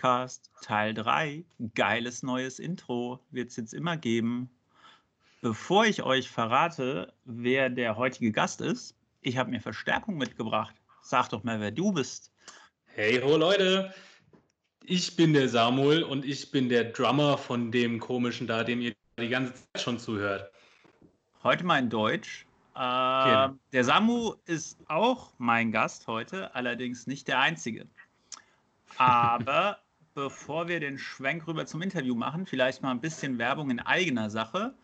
Nordcast Teil 3. Geiles neues Intro wird es jetzt immer geben. Bevor ich euch verrate, wer der heutige Gast ist, ich habe mir Verstärkung mitgebracht. Sag doch mal, wer du bist. Hey ho Leute, ich bin der Samuel und ich bin der Drummer von dem komischen da, dem ihr die ganze Zeit schon zuhört. Heute mal in Deutsch. Äh, der Samu ist auch mein Gast heute, allerdings nicht der einzige. Aber bevor wir den Schwenk rüber zum Interview machen, vielleicht mal ein bisschen Werbung in eigener Sache.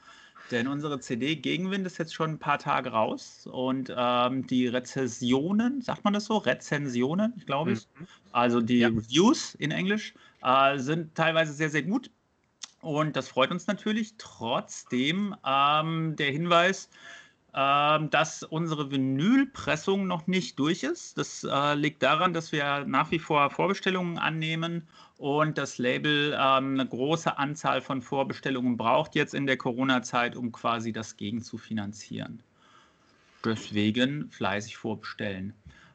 Denn unsere CD Gegenwind ist jetzt schon ein paar Tage raus und ähm, die Rezensionen, sagt man das so? Rezensionen, glaube ich. Mhm. Also die ja. Reviews in Englisch äh, sind teilweise sehr, sehr gut. Und das freut uns natürlich. Trotzdem ähm, der Hinweis, ähm, dass unsere Vinylpressung noch nicht durch ist. Das äh, liegt daran, dass wir nach wie vor Vorbestellungen annehmen und das Label ähm, eine große Anzahl von Vorbestellungen braucht jetzt in der Corona-Zeit, um quasi das gegen zu finanzieren. Deswegen fleißig vorbestellen.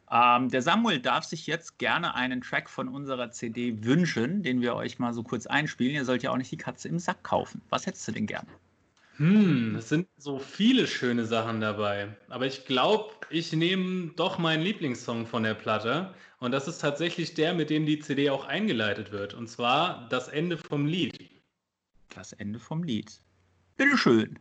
Ähm, der Samuel darf sich jetzt gerne einen Track von unserer CD wünschen, den wir euch mal so kurz einspielen. Ihr sollt ja auch nicht die Katze im Sack kaufen. Was hättest du denn gern? Hm, es sind so viele schöne Sachen dabei. Aber ich glaube, ich nehme doch meinen Lieblingssong von der Platte. Und das ist tatsächlich der, mit dem die CD auch eingeleitet wird. Und zwar das Ende vom Lied. Das Ende vom Lied. Bitteschön.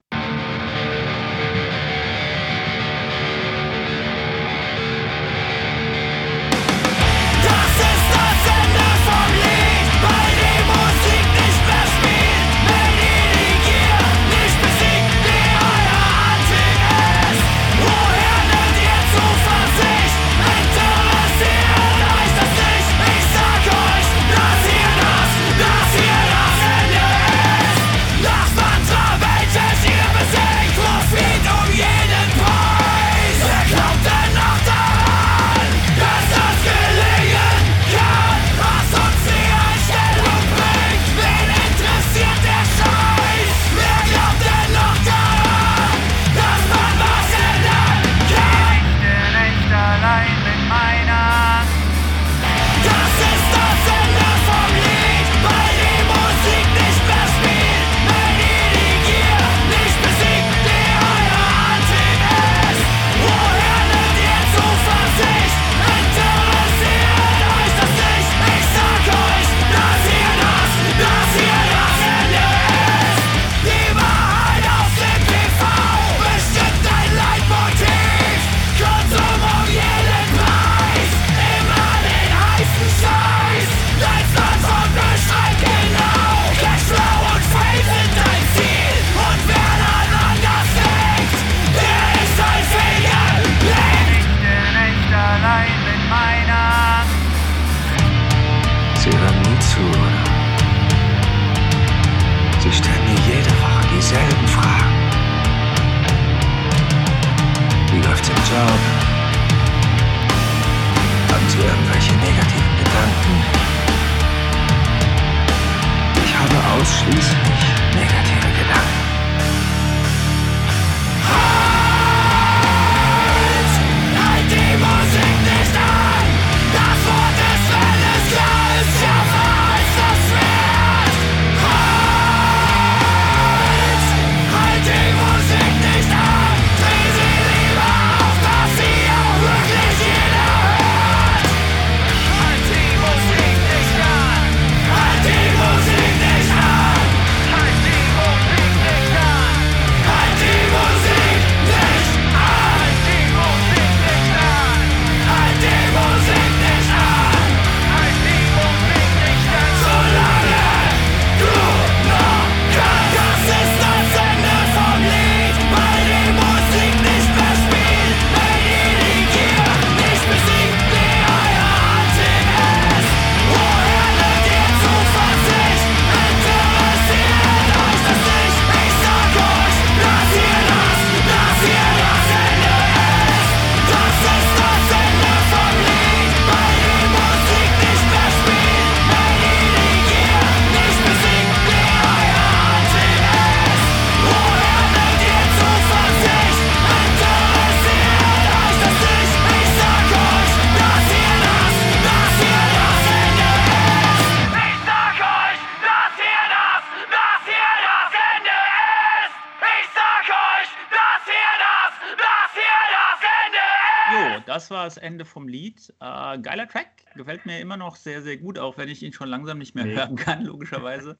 War das Ende vom Lied. Äh, geiler Track, gefällt mir immer noch sehr, sehr gut, auch wenn ich ihn schon langsam nicht mehr hören kann, logischerweise.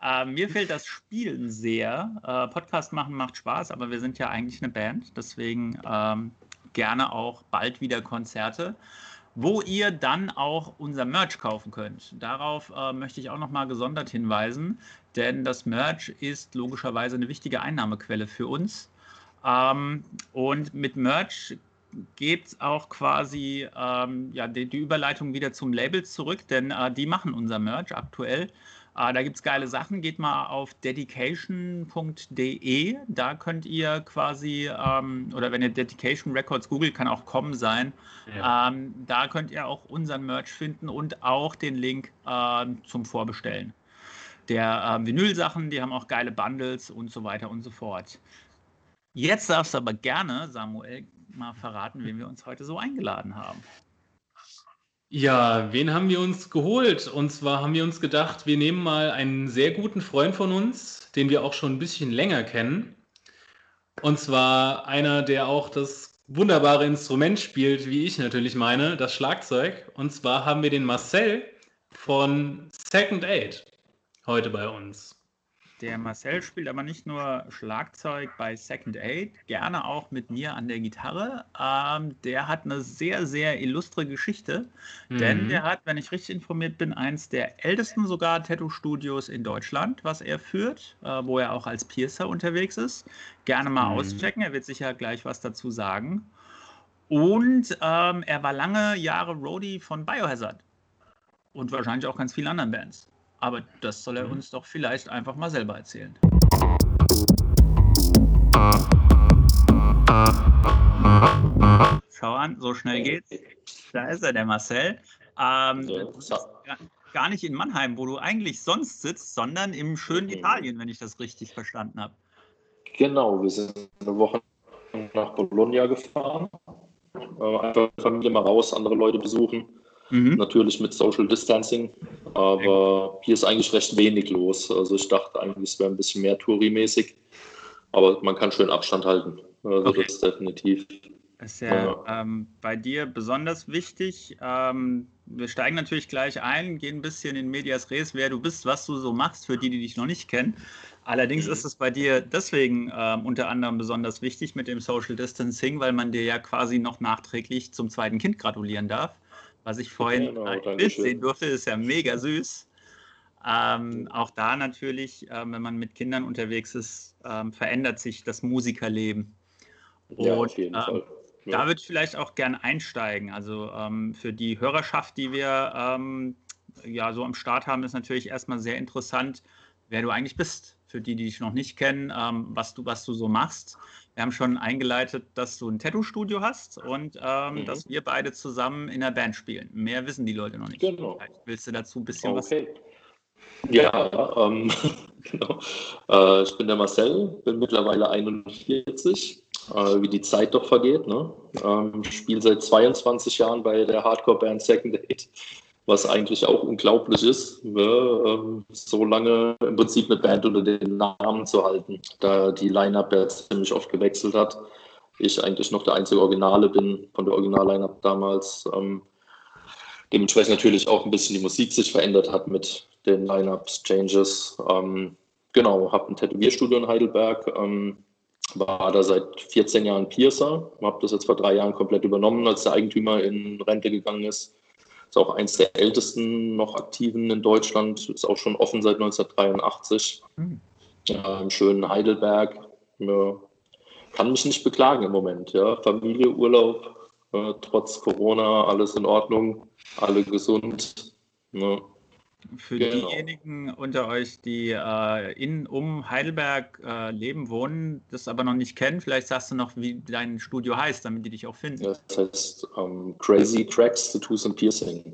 äh, mir fehlt das Spielen sehr. Äh, Podcast machen macht Spaß, aber wir sind ja eigentlich eine Band, deswegen ähm, gerne auch bald wieder Konzerte wo ihr dann auch unser Merch kaufen könnt. Darauf äh, möchte ich auch nochmal gesondert hinweisen, denn das Merch ist logischerweise eine wichtige Einnahmequelle für uns. Ähm, und mit Merch geht es auch quasi ähm, ja, die, die, Überleitung wieder zum Label zurück, denn äh, die machen unser Merch aktuell. Äh, da gibt es geile Sachen. Geht mal auf dedication.de. Da könnt ihr quasi, ähm, oder wenn ihr Dedication Records googelt, kann auch kommen sein. Ja. Ähm, da könnt ihr auch unseren Merch finden und auch den Link äh, zum Vorbestellen. Der äh, Vinyl-Sachen, die haben auch geile Bundles und so weiter und so fort. Jetzt darfst du aber gerne, Samuel, mal verraten, wen wir uns heute so eingeladen haben. Ja, wen haben wir uns geholt? Und zwar haben wir uns gedacht, wir nehmen mal einen sehr guten Freund von uns, den wir auch schon ein bisschen länger kennen. Und zwar einer, der auch das wunderbare Instrument spielt, wie ich natürlich meine, das Schlagzeug. Und zwar haben wir den Marcel von Second Aid heute bei uns. Der Marcel spielt aber nicht nur Schlagzeug bei Second Aid, gerne auch mit mir an der Gitarre. Ähm, der hat eine sehr, sehr illustre Geschichte, mhm. denn der hat, wenn ich richtig informiert bin, eins der ältesten sogar Tattoo-Studios in Deutschland, was er führt, äh, wo er auch als Piercer unterwegs ist. Gerne mal mhm. auschecken, er wird sicher gleich was dazu sagen. Und ähm, er war lange Jahre Roadie von Biohazard und wahrscheinlich auch ganz vielen anderen Bands. Aber das soll er mhm. uns doch vielleicht einfach mal selber erzählen. Schau an, so schnell geht's. Da ist er, der Marcel. Ähm, gar nicht in Mannheim, wo du eigentlich sonst sitzt, sondern im schönen mhm. Italien, wenn ich das richtig verstanden habe. Genau, wir sind eine Woche nach Bologna gefahren. Äh, einfach Familie mal raus, andere Leute besuchen. Mhm. Natürlich mit Social Distancing, aber hier ist eigentlich recht wenig los. Also ich dachte eigentlich, es wäre ein bisschen mehr Touri-mäßig, aber man kann schön Abstand halten. Also okay. das ist definitiv. Ist ja, ja. Ähm, bei dir besonders wichtig. Ähm, wir steigen natürlich gleich ein, gehen ein bisschen in Medias Res, wer du bist, was du so machst, für die, die dich noch nicht kennen. Allerdings mhm. ist es bei dir deswegen ähm, unter anderem besonders wichtig mit dem Social Distancing, weil man dir ja quasi noch nachträglich zum zweiten Kind gratulieren darf. Was ich vorhin genau, ein Bild sehen durfte, ist ja mega süß. Ähm, auch da natürlich, äh, wenn man mit Kindern unterwegs ist, ähm, verändert sich das Musikerleben. Und, ja, auf jeden ähm, Fall. Ja. Da würde ich vielleicht auch gern einsteigen. Also ähm, für die Hörerschaft, die wir ähm, ja so am Start haben, ist natürlich erstmal sehr interessant, wer du eigentlich bist. Für die, die dich noch nicht kennen, ähm, was, du, was du so machst. Wir haben schon eingeleitet, dass du ein Tattoo-Studio hast und ähm, mhm. dass wir beide zusammen in der Band spielen. Mehr wissen die Leute noch nicht. Genau. Willst du dazu ein bisschen okay. was Ja, ähm, genau. Äh, ich bin der Marcel, bin mittlerweile 41, äh, wie die Zeit doch vergeht. Ne? Ähm, spiele seit 22 Jahren bei der Hardcore-Band Second Aid was eigentlich auch unglaublich ist, ne, ähm, so lange im Prinzip eine Band unter den Namen zu halten, da die Line-Up ja ziemlich oft gewechselt hat. Ich eigentlich noch der einzige Originale bin von der Original-Line-Up damals. Ähm, dementsprechend natürlich auch ein bisschen die Musik sich verändert hat mit den Line-Ups, Changes. Ähm, genau, habe ein Tätowierstudio in Heidelberg, war da seit 14 Jahren Piercer, habe das jetzt vor drei Jahren komplett übernommen, als der Eigentümer in Rente gegangen ist ist auch eins der ältesten noch aktiven in Deutschland, ist auch schon offen seit 1983. Mhm. Im schönen Heidelberg. Ja, kann mich nicht beklagen im Moment. Ja. Familie, Urlaub, äh, trotz Corona, alles in Ordnung, alle gesund. Ja. Für genau. diejenigen unter euch, die äh, in um Heidelberg äh, leben, wohnen, das aber noch nicht kennen, vielleicht sagst du noch, wie dein Studio heißt, damit die dich auch finden. Das heißt um, ähm, Crazy Cracks, Tattoos and Piercing.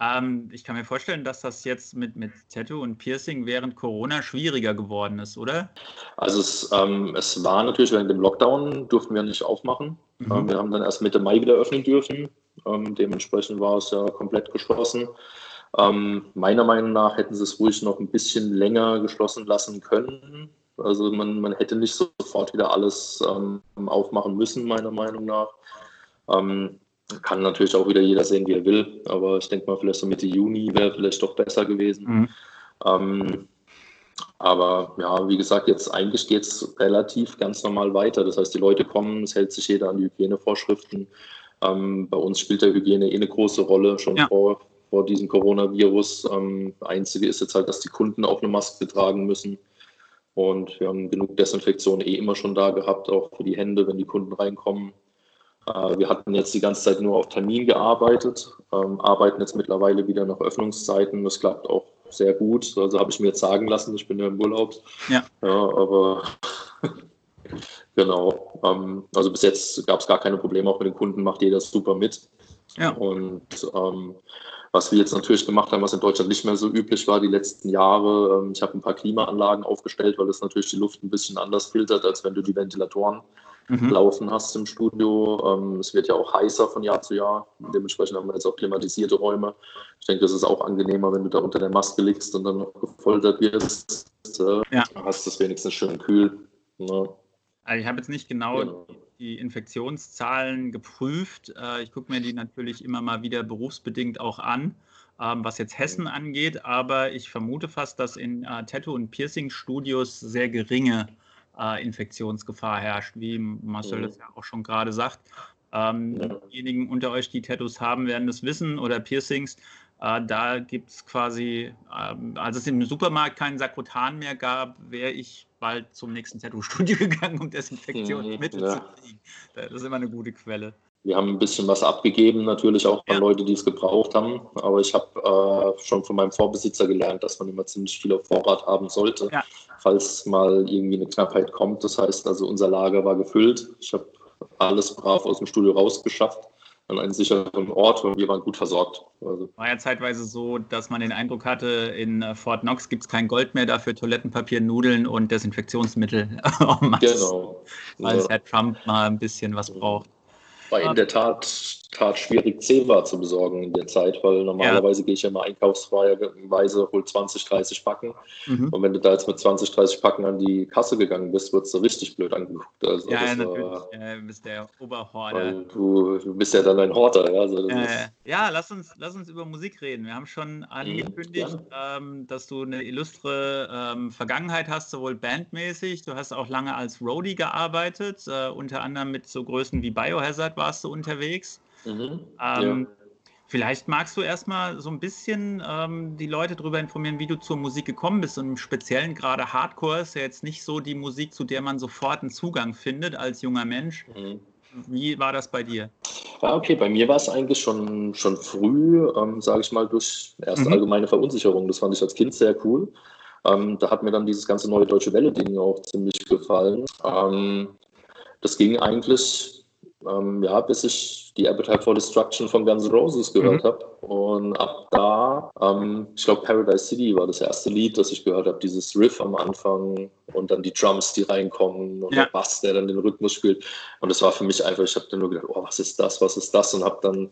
Ähm, ich kann mir vorstellen, dass das jetzt mit, mit Tattoo und Piercing während Corona schwieriger geworden ist, oder? Also es, ähm, es war natürlich während dem Lockdown, durften wir nicht aufmachen. Mhm. Ähm, wir haben dann erst Mitte Mai wieder öffnen dürfen. Ähm, dementsprechend war es ja komplett geschlossen. Ähm, meiner Meinung nach hätten sie es ruhig noch ein bisschen länger geschlossen lassen können. Also man, man hätte nicht sofort wieder alles ähm, aufmachen müssen, meiner Meinung nach. Ähm, kann natürlich auch wieder jeder sehen, wie er will. Aber ich denke mal, vielleicht so Mitte Juni wäre vielleicht doch besser gewesen. Mhm. Ähm, aber ja, wie gesagt, jetzt eigentlich geht es relativ ganz normal weiter. Das heißt, die Leute kommen, es hält sich jeder an die Hygienevorschriften. Ähm, bei uns spielt der Hygiene eh eine große Rolle, schon ja. vor, vor diesem Coronavirus. Ähm, Einzige ist jetzt halt, dass die Kunden auch eine Maske tragen müssen. Und wir haben genug Desinfektion eh immer schon da gehabt, auch für die Hände, wenn die Kunden reinkommen. Äh, wir hatten jetzt die ganze Zeit nur auf Termin gearbeitet, ähm, arbeiten jetzt mittlerweile wieder nach Öffnungszeiten. Das klappt auch sehr gut. Also habe ich mir jetzt sagen lassen, ich bin ja im Urlaub. Ja. ja aber genau. Ähm, also bis jetzt gab es gar keine Probleme, auch mit den Kunden macht jeder super mit. Ja. Und ähm, was wir jetzt natürlich gemacht haben, was in Deutschland nicht mehr so üblich war die letzten Jahre, ähm, ich habe ein paar Klimaanlagen aufgestellt, weil das natürlich die Luft ein bisschen anders filtert, als wenn du die Ventilatoren mhm. laufen hast im Studio. Ähm, es wird ja auch heißer von Jahr zu Jahr. Dementsprechend haben wir jetzt auch klimatisierte Räume. Ich denke, das ist auch angenehmer, wenn du da unter der Maske liegst und dann noch gefoltert wirst. Äh, ja. Hast es wenigstens schön kühl. Ne? Also ich habe jetzt nicht genau, genau, die Infektionszahlen geprüft. Äh, ich gucke mir die natürlich immer mal wieder berufsbedingt auch an ähm, was jetzt Hessen mhm. angeht, aber ich vermute fast, dass in äh, Tattoo- und Piercing-Studios sehr geringe äh, Infektionsgefahr herrscht, wie Marcel das ja auch schon gerade sagt. Ähm. Diejenigen unter euch, die Tattoos haben, werden das wissen oder Piercings. Da gibt es quasi, äh, als es im Supermarkt keinen Sakrotan mehr gab, wäre ich bald zum nächsten Tattoo-Studio gegangen, um Desinfektionsmittel ja. zu kriegen. Das ist immer eine gute Quelle. Wir haben ein bisschen was abgegeben, natürlich auch an ja. Leute, die es gebraucht haben. Aber ich habe äh, schon von meinem Vorbesitzer gelernt, dass man immer ziemlich viel auf Vorrat haben sollte, ja. falls mal irgendwie eine Knappheit kommt. Das heißt also, unser Lager war gefüllt. Ich habe alles brav aus dem Studio rausgeschafft an einen sicheren Ort und wir waren gut versorgt. Also. War ja zeitweise so, dass man den Eindruck hatte, in äh, Fort Knox gibt es kein Gold mehr dafür, Toilettenpapier, Nudeln und Desinfektionsmittel. genau. Weil ja. Herr Trump mal ein bisschen was braucht. War in der Tat, Tat schwierig, Zewa zu besorgen in der Zeit, weil normalerweise ja. gehe ich ja immer einkaufsweise, hol 20, 30 Packen. Mhm. Und wenn du da jetzt mit 20, 30 Packen an die Kasse gegangen bist, wird es richtig blöd angeguckt. Also ja, natürlich. War, ja, du bist der Oberhorter. Du, du, bist ja dann ein Horter. Ja, also äh, ja lass, uns, lass uns über Musik reden. Wir haben schon angekündigt, mhm, ähm, dass du eine illustre ähm, Vergangenheit hast, sowohl bandmäßig. Du hast auch lange als Roadie gearbeitet, äh, unter anderem mit so Größen wie Biohazard warst du unterwegs. Mhm. Ähm, ja. Vielleicht magst du erstmal so ein bisschen ähm, die Leute darüber informieren, wie du zur Musik gekommen bist. Und im Speziellen gerade Hardcore ist ja jetzt nicht so die Musik, zu der man sofort einen Zugang findet als junger Mensch. Mhm. Wie war das bei dir? Ja, okay, bei mir war es eigentlich schon, schon früh, ähm, sage ich mal, durch erste mhm. allgemeine Verunsicherung. Das fand ich als Kind sehr cool. Ähm, da hat mir dann dieses ganze neue deutsche Welle-Ding auch ziemlich gefallen. Ähm, das ging eigentlich ähm, ja, bis ich die Appetite for Destruction von Guns N' Roses gehört mhm. habe. Und ab da, ähm, ich glaube, Paradise City war das erste Lied, das ich gehört habe. Dieses Riff am Anfang und dann die Drums, die reinkommen und ja. der Bass, der dann den Rhythmus spielt. Und das war für mich einfach, ich habe dann nur gedacht, oh, was ist das, was ist das? Und habe dann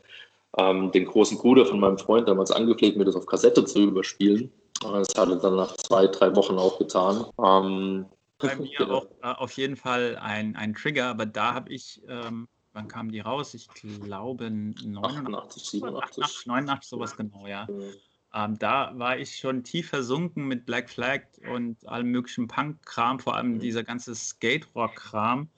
ähm, den großen Bruder von meinem Freund damals angepflegt, mir das auf Kassette zu überspielen. Das hat er dann nach zwei, drei Wochen auch getan. Ähm, bei mir genau. auch äh, auf jeden Fall ein, ein Trigger, aber da habe ich ähm, wann kamen die raus? Ich glaube 89, 87. 89, sowas genau, ja. Mhm. Ähm, da war ich schon tief versunken mit Black Flag und allem möglichen Punk-Kram, vor allem mhm. dieser ganze Skate-Rock-Kram.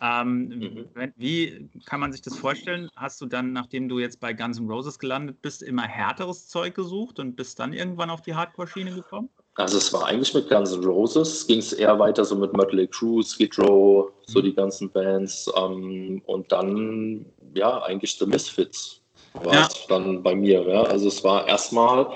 Ähm, mhm. Wie kann man sich das vorstellen? Hast du dann, nachdem du jetzt bei Guns N' Roses gelandet bist, immer härteres Zeug gesucht und bist dann irgendwann auf die Hardcore-Schiene gekommen? Also es war eigentlich mit Guns N' Roses, ging es eher weiter so mit Mötley Crue, Skid Row, so die ganzen Bands ähm, und dann ja eigentlich The Misfits war ja. es dann bei mir. Ja. Also es war erstmal,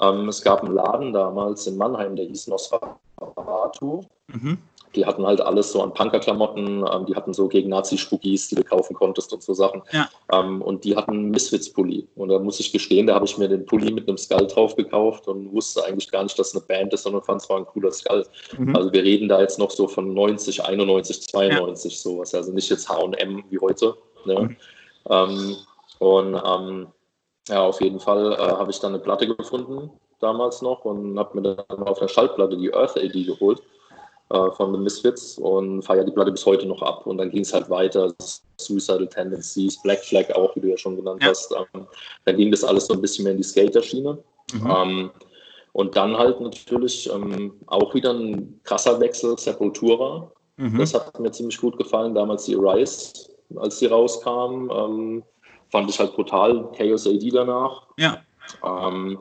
ähm, es gab einen Laden damals in Mannheim, der hieß Nosferatu. Mhm. Die hatten halt alles so an Punkerklamotten, ähm, die hatten so gegen Nazi-Spookies, die du kaufen konntest und so Sachen. Ja. Ähm, und die hatten Misfits-Pulli. Und da muss ich gestehen, da habe ich mir den Pulli mit einem Skull drauf gekauft und wusste eigentlich gar nicht, dass es eine Band ist, sondern fand es war ein cooler Skull. Mhm. Also wir reden da jetzt noch so von 90, 91, 92 ja. sowas. Also nicht jetzt H&M wie heute. Ne? Mhm. Ähm, und ähm, ja, auf jeden Fall äh, habe ich dann eine Platte gefunden damals noch und habe mir dann auf der Schallplatte die Earth AD geholt äh, von The Misfits und feiere die Platte bis heute noch ab. Und dann ging es halt weiter, Suicidal Tendencies, Black Flag auch, wie du ja schon genannt ja. hast. Ähm, dann ging das alles so ein bisschen mehr in die Skater-Schiene. Mhm. Ähm, und dann halt natürlich ähm, auch wieder ein krasser Wechsel, Sepultura. Mhm. Das hat mir ziemlich gut gefallen, damals die Rise, als die rauskam. Ähm, fand ich halt brutal. Chaos AD danach. Ja. Ähm,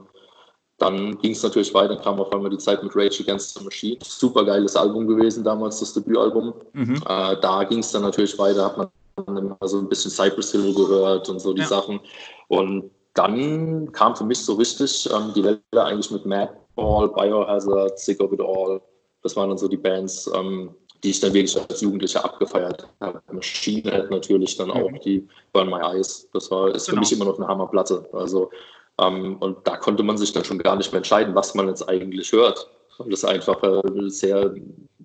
dann ging es natürlich weiter, kam auf einmal die Zeit mit Rage Against the Machine. Super geiles Album gewesen damals, das Debütalbum. Mhm. Äh, da ging es dann natürlich weiter, hat man dann immer so ein bisschen Cypress Hill gehört und so die ja. Sachen. Und dann kam für mich so richtig ähm, die Welle eigentlich mit Madball, Biohazard, Sick of It All. Das waren dann so die Bands, ähm, die ich dann wirklich als Jugendlicher abgefeiert habe. Machine Head natürlich dann auch, mhm. die Burn My Eyes. Das war, ist genau. für mich immer noch eine Hammerplatte. Also ähm, und da konnte man sich dann schon gar nicht mehr entscheiden, was man jetzt eigentlich hört. Und das einfach äh, sehr,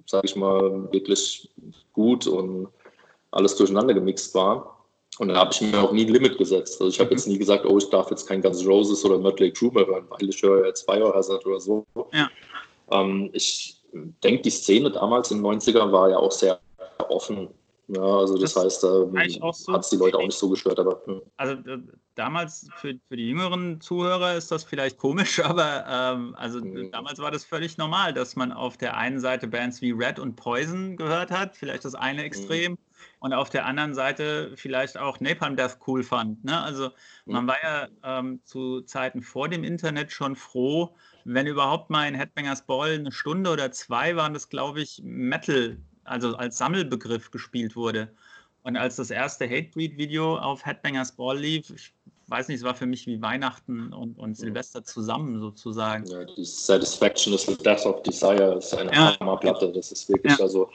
sage ich mal, wirklich gut und alles durcheinander gemixt war. Und da habe ich mir auch nie ein Limit gesetzt. Also ich habe mhm. jetzt nie gesagt, oh, ich darf jetzt kein Guns Roses oder Mötley Crüe mehr hören, weil ich höre jetzt Biohazard oder so. Ja. Ähm, ich denke, die Szene damals in den 90ern war ja auch sehr offen ja, also das, das heißt, da so hat es die Leute auch nicht so gestört. Aber, hm. Also äh, damals für, für die jüngeren Zuhörer ist das vielleicht komisch, aber ähm, also mhm. damals war das völlig normal, dass man auf der einen Seite Bands wie Red und Poison gehört hat, vielleicht das eine Extrem, mhm. und auf der anderen Seite vielleicht auch Napalm Death cool fand. Ne? Also man war ja ähm, zu Zeiten vor dem Internet schon froh, wenn überhaupt mal in Headbangers Ball eine Stunde oder zwei waren das, glaube ich, Metal also als Sammelbegriff gespielt wurde. Und als das erste Hatebreed-Video auf Headbangers Ball lief, ich weiß nicht, es war für mich wie Weihnachten und, und Silvester zusammen sozusagen. Ja, die Satisfaction is the Death of Desire ist eine ja. Hammerplatte. Das ist wirklich, ja. also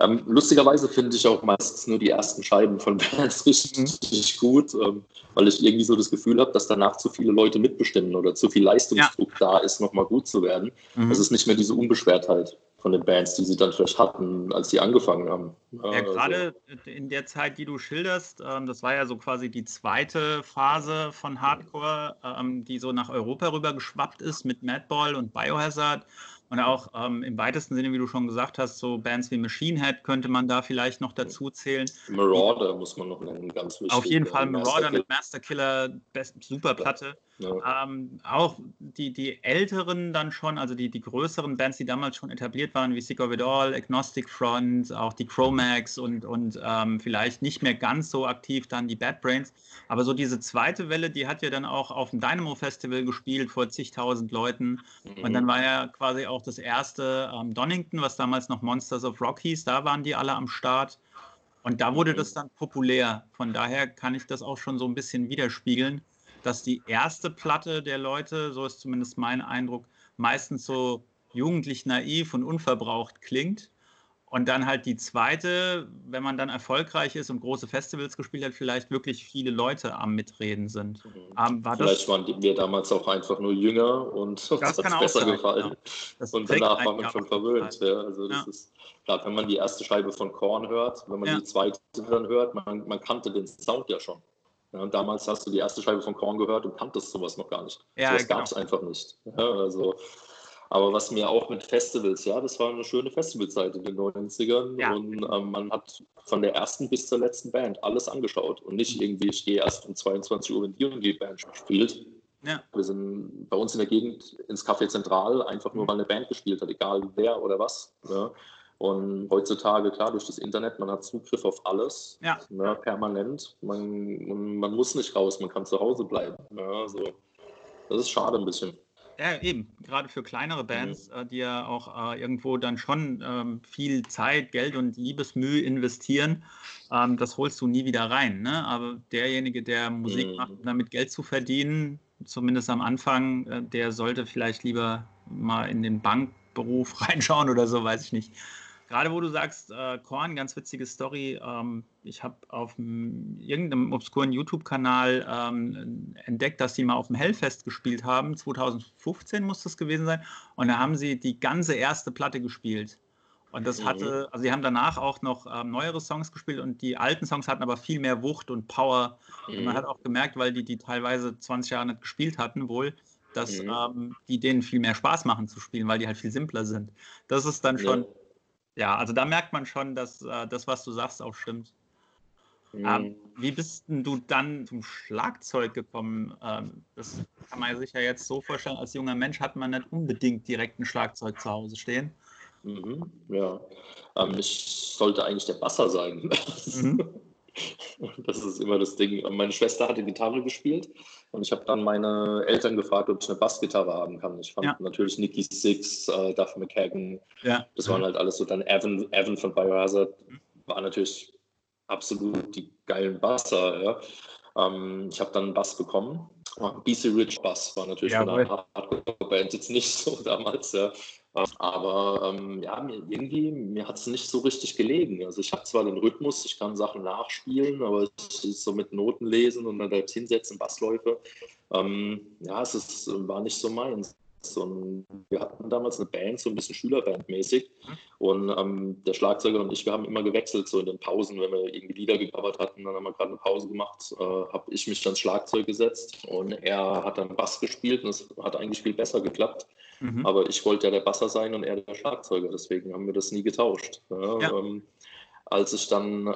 ähm, lustigerweise finde ich auch meistens nur die ersten Scheiben von Bands richtig, mhm. gut, ähm, weil ich irgendwie so das Gefühl habe, dass danach zu viele Leute mitbestimmen oder zu viel Leistungsdruck ja. da ist, nochmal gut zu werden. Mhm. Es ist nicht mehr diese Unbeschwertheit von den Bands, die sie dann vielleicht hatten, als sie angefangen haben. Ja, also. gerade in der Zeit, die du schilderst, ähm, das war ja so quasi die zweite Phase von Hardcore, ähm, die so nach Europa rüber geschwappt ist mit Madball und Biohazard. Und auch ähm, im weitesten Sinne, wie du schon gesagt hast, so Bands wie Machine Head könnte man da vielleicht noch dazu zählen. Marauder muss man noch nennen, ganz wichtig. Auf jeden Fall Marauder mit Master Killer, best, super Platte. Ja. Ähm, auch die, die älteren dann schon, also die, die größeren Bands, die damals schon etabliert waren, wie Sick of It All, Agnostic Front, auch die Chromax und, und ähm, vielleicht nicht mehr ganz so aktiv dann die Bad Brains. Aber so diese zweite Welle, die hat ja dann auch auf dem Dynamo Festival gespielt vor zigtausend Leuten. Mhm. Und dann war ja quasi auch das erste ähm, Donington, was damals noch Monsters of Rock hieß, da waren die alle am Start. Und da wurde mhm. das dann populär. Von daher kann ich das auch schon so ein bisschen widerspiegeln dass die erste Platte der Leute, so ist zumindest mein Eindruck, meistens so jugendlich naiv und unverbraucht klingt. Und dann halt die zweite, wenn man dann erfolgreich ist und große Festivals gespielt hat, vielleicht wirklich viele Leute am Mitreden sind. Mhm. War vielleicht waren wir damals auch einfach nur jünger und uns hat es besser sein, gefallen. Ja. Und danach war man schon verwöhnt. Ja. Also das ja. ist, gerade wenn man die erste Scheibe von Korn hört, wenn man die zweite dann hört, man, man kannte den Sound ja schon. Ja, und damals hast du die erste Scheibe von Korn gehört und kanntest sowas noch gar nicht. Ja, sowas genau. gab es einfach nicht. Ja, also, aber was mir auch mit Festivals, ja, das war eine schöne Festivalzeit in den 90ern ja. und ähm, man hat von der ersten bis zur letzten Band alles angeschaut und nicht irgendwie, ich gehe erst um 22 Uhr, wenn die und die Band spielt. Ja. Wir sind bei uns in der Gegend ins Café Zentral einfach nur, mhm. weil eine Band gespielt hat, egal wer oder was. Ja. Und heutzutage, klar, durch das Internet, man hat Zugriff auf alles, ja. ne, permanent. Man, man, man, muss nicht raus, man kann zu Hause bleiben. Ne, also, das ist schade ein bisschen. Ja, eben. Gerade für kleinere Bands, mhm. die ja auch äh, irgendwo dann schon ähm, viel Zeit, Geld und Liebesmühe investieren, ähm, das holst du nie wieder rein. Ne? Aber derjenige, der Musik mhm. macht, um damit Geld zu verdienen, zumindest am Anfang, äh, der sollte vielleicht lieber mal in den Bankberuf reinschauen oder so, weiß ich nicht. Gerade wo du sagst, äh, Korn, ganz witzige Story. Ähm, ich habe auf irgendeinem obskuren YouTube-Kanal ähm, entdeckt, dass die mal auf dem Hellfest gespielt haben. 2015 muss das gewesen sein. Und da haben sie die ganze erste Platte gespielt. Und das hatte, also sie haben danach auch noch ähm, neuere Songs gespielt und die alten Songs hatten aber viel mehr Wucht und Power. Mhm. Und man hat auch gemerkt, weil die die teilweise 20 Jahre nicht gespielt hatten, wohl, dass mhm. ähm, die denen viel mehr Spaß machen zu spielen, weil die halt viel simpler sind. Das ist dann schon Ja, also da merkt man schon, dass äh, das, was du sagst, auch stimmt. Mhm. Ähm, wie bist du dann zum Schlagzeug gekommen? Ähm, das kann man sich ja jetzt so vorstellen, als junger Mensch hat man nicht unbedingt direkt ein Schlagzeug zu Hause stehen. Mhm, ja, ähm, ich sollte eigentlich der Basser sein. Mhm. Das ist immer das Ding. Meine Schwester hatte Gitarre gespielt und ich habe dann meine Eltern gefragt, ob ich eine Bassgitarre haben kann. Ich fand ja. natürlich Nicky Six, äh, Duff McKagan, ja. das waren halt alles so dann Evan, Evan von Biohazard, war natürlich absolut die geilen Basser. Ja. Ähm, ich habe dann einen Bass bekommen. BC Rich Bass war natürlich ja, von der Hardcore-Band jetzt nicht so damals. Ja. Aber ähm, ja, irgendwie, mir hat es nicht so richtig gelegen. Also ich habe zwar den Rhythmus, ich kann Sachen nachspielen, aber es ist so mit Noten lesen und dann selbst hinsetzen, Bassläufe. Ähm, ja, es ist, war nicht so meins. Und wir hatten damals eine Band, so ein bisschen Schülerbandmäßig. Und ähm, der Schlagzeuger und ich, wir haben immer gewechselt, so in den Pausen, wenn wir irgendwie Lieder gecovert hatten, dann haben wir gerade eine Pause gemacht, äh, habe ich mich dann Schlagzeug gesetzt und er hat dann Bass gespielt und es hat eigentlich viel besser geklappt. Mhm. Aber ich wollte ja der Basser sein und er der Schlagzeuger, deswegen haben wir das nie getauscht. Ja, ja. Ähm, als ich dann äh,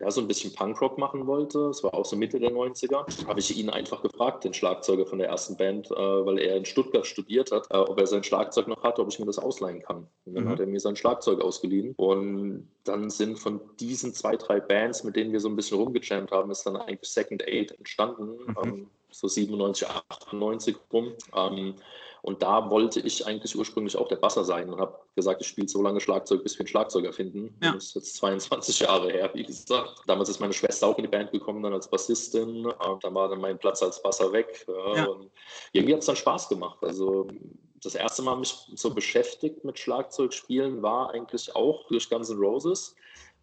ja, so ein bisschen Punkrock machen wollte, es war auch so Mitte der 90er, habe ich ihn einfach gefragt, den Schlagzeuger von der ersten Band, äh, weil er in Stuttgart studiert hat, äh, ob er sein Schlagzeug noch hat, ob ich mir das ausleihen kann. Und dann mhm. hat er mir sein Schlagzeug ausgeliehen. Und dann sind von diesen zwei, drei Bands, mit denen wir so ein bisschen rumgejammt haben, ist dann eigentlich Second Aid entstanden, mhm. ähm, so 97, 98 rum. Ähm, und da wollte ich eigentlich ursprünglich auch der Basser sein und habe gesagt, ich spiele so lange Schlagzeug, bis wir einen Schlagzeuger finden. Ja. Das ist jetzt 22 Jahre her, wie gesagt. Damals ist meine Schwester auch in die Band gekommen, dann als Bassistin. Und dann war dann mein Platz als Basser weg. Ja. Und irgendwie hat es dann Spaß gemacht. Also das erste Mal mich so beschäftigt mit Schlagzeugspielen war eigentlich auch durch Guns N' Roses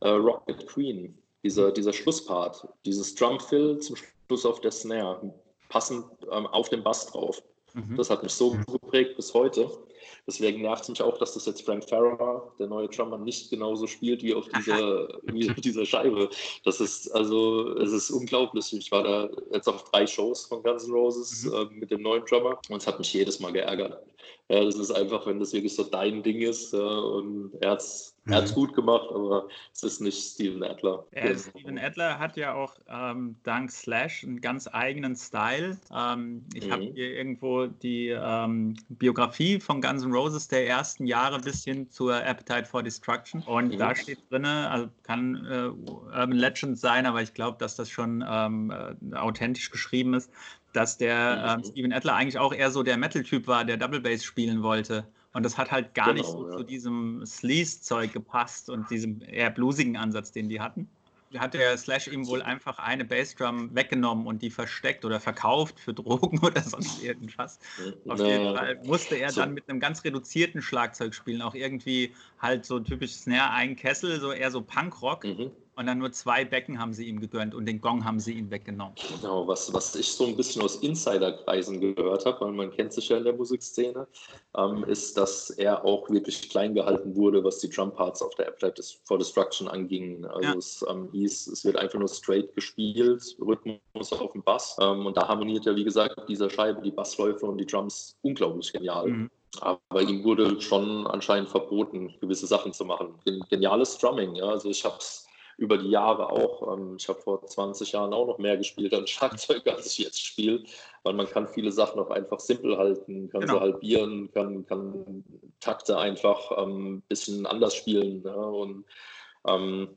äh, Rocket Queen. Dieser, dieser Schlusspart, dieses Drumfill zum Schluss auf der Snare, passend ähm, auf den Bass drauf. Mhm. Das hat mich so geprägt bis heute. Deswegen nervt es mich auch, dass das jetzt Frank Farrar, der neue Drummer, nicht genauso spielt wie auf dieser, wie auf dieser Scheibe. Das ist also, es ist unglaublich. Ich war da jetzt auf drei Shows von Guns N' Roses mhm. äh, mit dem neuen Drummer und es hat mich jedes Mal geärgert. Ja, das ist einfach, wenn das wirklich so dein Ding ist ja, und er hat es Mhm. Er hat es gut gemacht, aber es ist nicht Steven Adler. Ja, Steven Adler hat ja auch ähm, dank Slash einen ganz eigenen Style. Ähm, ich mhm. habe hier irgendwo die ähm, Biografie von Guns N' Roses der ersten Jahre bis hin zur Appetite for Destruction. Und mhm. da steht drin, also kann äh, Urban Legend sein, aber ich glaube, dass das schon ähm, äh, authentisch geschrieben ist, dass der. Ähm, Steven Adler eigentlich auch eher so der Metal-Typ war, der Double Bass spielen wollte. Und das hat halt gar genau, nicht so ja. zu diesem Sleaze-Zeug gepasst und diesem eher bluesigen Ansatz, den die hatten. Hat der Slash ihm wohl einfach eine Bassdrum weggenommen und die versteckt oder verkauft für Drogen oder sonst irgendwas. Auf jeden Fall musste er dann mit einem ganz reduzierten Schlagzeug spielen, auch irgendwie halt so typisch Snare, ein Kessel, so eher so Punkrock. Mhm und dann nur zwei Becken haben sie ihm gegönnt und den Gong haben sie ihm weggenommen. Genau, was, was ich so ein bisschen aus Insiderkreisen gehört habe, weil man kennt sich ja in der Musikszene, ähm, ist, dass er auch wirklich klein gehalten wurde, was die Drum-Parts auf der Applet for Destruction anging. Also ja. es ähm, hieß, es wird einfach nur straight gespielt, Rhythmus auf dem Bass. Ähm, und da harmoniert ja, wie gesagt, dieser Scheibe, die Bassläufe und die Drums unglaublich genial. Mhm. Aber ihm wurde schon anscheinend verboten, gewisse Sachen zu machen. Geniales Drumming, ja. Also ich habe es über die Jahre auch. Ähm, ich habe vor 20 Jahren auch noch mehr gespielt an Schlagzeug, als ich jetzt spiele, weil man kann viele Sachen auch einfach simpel halten, kann genau. so halbieren, kann, kann Takte einfach ein ähm, bisschen anders spielen. Ja, und ähm,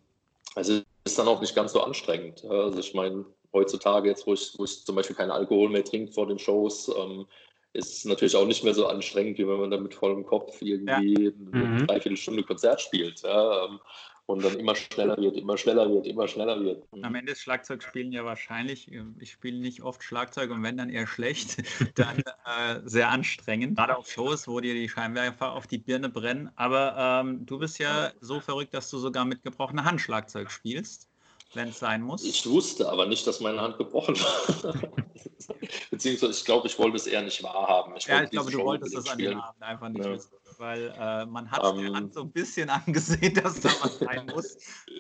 also ist dann auch nicht ganz so anstrengend. Ja, also ich meine, heutzutage, jetzt wo ich, wo ich zum Beispiel keinen Alkohol mehr trinke vor den Shows, ähm, ist es natürlich auch nicht mehr so anstrengend, wie wenn man dann mit vollem Kopf irgendwie ja. eine mhm. Dreiviertelstunde Konzert spielt. Ja, ähm, und dann immer schneller wird, immer schneller wird, immer schneller wird. Am Ende ist Schlagzeugspielen ja wahrscheinlich, ich spiele nicht oft Schlagzeug und wenn dann eher schlecht, dann äh, sehr anstrengend. Gerade auf Shows, wo dir die Scheinwerfer auf die Birne brennen. Aber ähm, du bist ja so verrückt, dass du sogar mit gebrochener Hand Schlagzeug spielst wenn es sein muss. Ich wusste aber nicht, dass meine Hand gebrochen war. Beziehungsweise ich glaube, ich wollte es eher nicht wahrhaben. Ich ja, ich glaube, du wolltest es an den Abend einfach nicht ja. wissen, weil äh, man hat um, der Hand so ein bisschen angesehen, dass da was sein muss.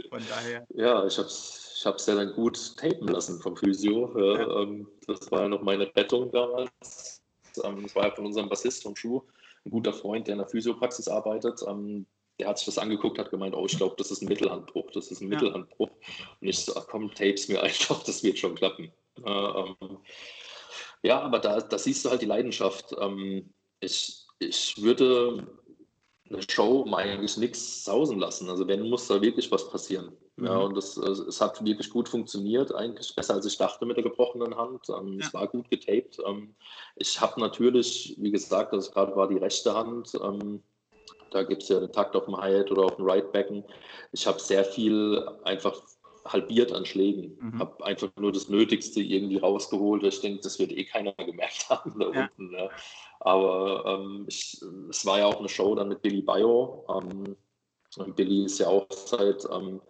Von daher. Ja, ich habe es ich hab's ja dann gut tapen lassen vom Physio. Ja, ähm, das war ja noch meine Rettung damals. Ähm, das war ja von unserem Bassist und Schuh, ein guter Freund, der in der Physiopraxis arbeitet. Ähm, der hat sich das angeguckt, hat gemeint, oh, ich glaube, das ist ein Mittelhandbruch, das ist ein ja. Mittelhandbruch. Und ich so, ach, komm, tapes mir einfach, das wird schon klappen. Äh, ähm, ja, aber da, da siehst du halt die Leidenschaft. Ähm, ich, ich würde eine Show um eigentlich nichts sausen lassen. Also wenn, muss da wirklich was passieren. Mhm. Ja, und das, es hat wirklich gut funktioniert, eigentlich besser als ich dachte mit der gebrochenen Hand. Ähm, ja. Es war gut getaped. Ähm, ich habe natürlich, wie gesagt, das gerade war die rechte Hand. Ähm, da gibt es ja einen Takt auf dem Hi-Hat oder auf dem Right-Becken. Ich habe sehr viel einfach halbiert an Schlägen. Mhm. Habe einfach nur das Nötigste irgendwie rausgeholt. Ich denke, das wird eh keiner gemerkt haben da ja. unten. Ja. Aber ähm, ich, es war ja auch eine Show dann mit Billy Bio. Ähm, Billy ist ja auch seit ähm,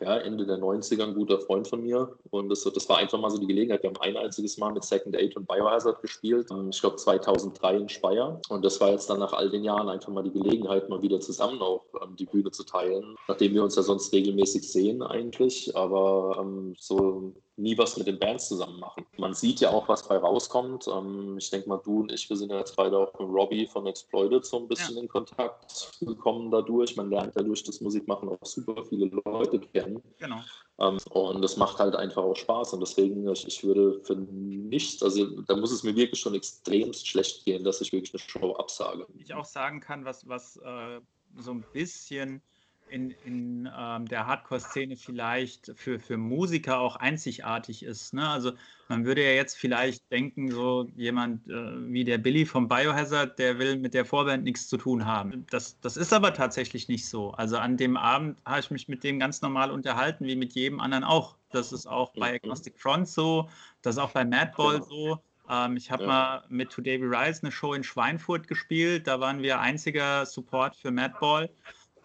ja, Ende der 90er ein guter Freund von mir. Und das, das war einfach mal so die Gelegenheit. Wir haben ein einziges Mal mit Second Eight und Biohazard gespielt. Ähm, ich glaube 2003 in Speyer. Und das war jetzt dann nach all den Jahren einfach mal die Gelegenheit, mal wieder zusammen auch ähm, die Bühne zu teilen. Nachdem wir uns ja sonst regelmäßig sehen eigentlich. Aber ähm, so nie was mit den Bands zusammen machen. Man sieht ja auch, was bei rauskommt. Ähm, ich denke mal, du und ich, wir sind ja jetzt beide auch mit Robbie von Exploited so ein bisschen ja. in Kontakt gekommen dadurch. Man lernt dadurch das Musikmachen auch super viele Leute kennen. Genau. Ähm, und das macht halt einfach auch Spaß. Und deswegen, ich, ich würde für nichts, also da muss es mir wirklich schon extremst schlecht gehen, dass ich wirklich eine Show absage. Ich auch sagen kann, was, was äh, so ein bisschen in, in ähm, der Hardcore-Szene vielleicht für, für Musiker auch einzigartig ist. Ne? Also man würde ja jetzt vielleicht denken, so jemand äh, wie der Billy vom Biohazard, der will mit der Vorband nichts zu tun haben. Das, das ist aber tatsächlich nicht so. Also an dem Abend habe ich mich mit dem ganz normal unterhalten, wie mit jedem anderen auch. Das ist auch bei Agnostic Front so, das ist auch bei Madball so. Ähm, ich habe ja. mal mit Today We Rise eine Show in Schweinfurt gespielt. Da waren wir einziger Support für Madball.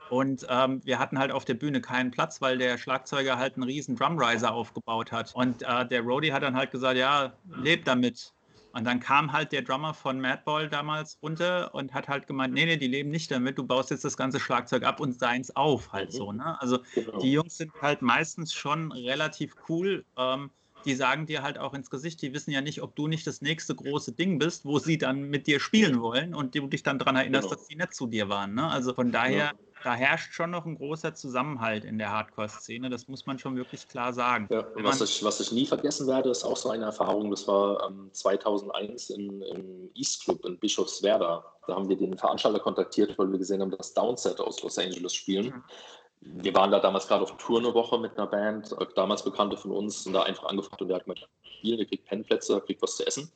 Und ähm, wir hatten halt auf der Bühne keinen Platz, weil der Schlagzeuger halt einen riesen Drumriser aufgebaut hat. Und äh, der Roadie hat dann halt gesagt, ja, lebt damit. Und dann kam halt der Drummer von Madball damals runter und hat halt gemeint, nee, nee, die leben nicht damit, du baust jetzt das ganze Schlagzeug ab und seins auf, halt so. Ne? Also genau. die Jungs sind halt meistens schon relativ cool. Ähm, die sagen dir halt auch ins Gesicht, die wissen ja nicht, ob du nicht das nächste große Ding bist, wo sie dann mit dir spielen wollen und du dich dann daran erinnerst, genau. dass die nett zu dir waren. Ne? Also von daher da herrscht schon noch ein großer Zusammenhalt in der Hardcore-Szene. Das muss man schon wirklich klar sagen. Ja, was, ich, was ich nie vergessen werde, ist auch so eine Erfahrung. Das war ähm, 2001 in, im East Club in Bischofswerda. Da haben wir den Veranstalter kontaktiert, weil wir gesehen haben, dass Downset aus Los Angeles spielen. Mhm. Wir waren da damals gerade auf Tour eine Woche mit einer Band, damals Bekannte von uns, sind da einfach angefragt und der hat gesagt, spielen, ihr kriegt Pennplätze, kriegt was zu essen.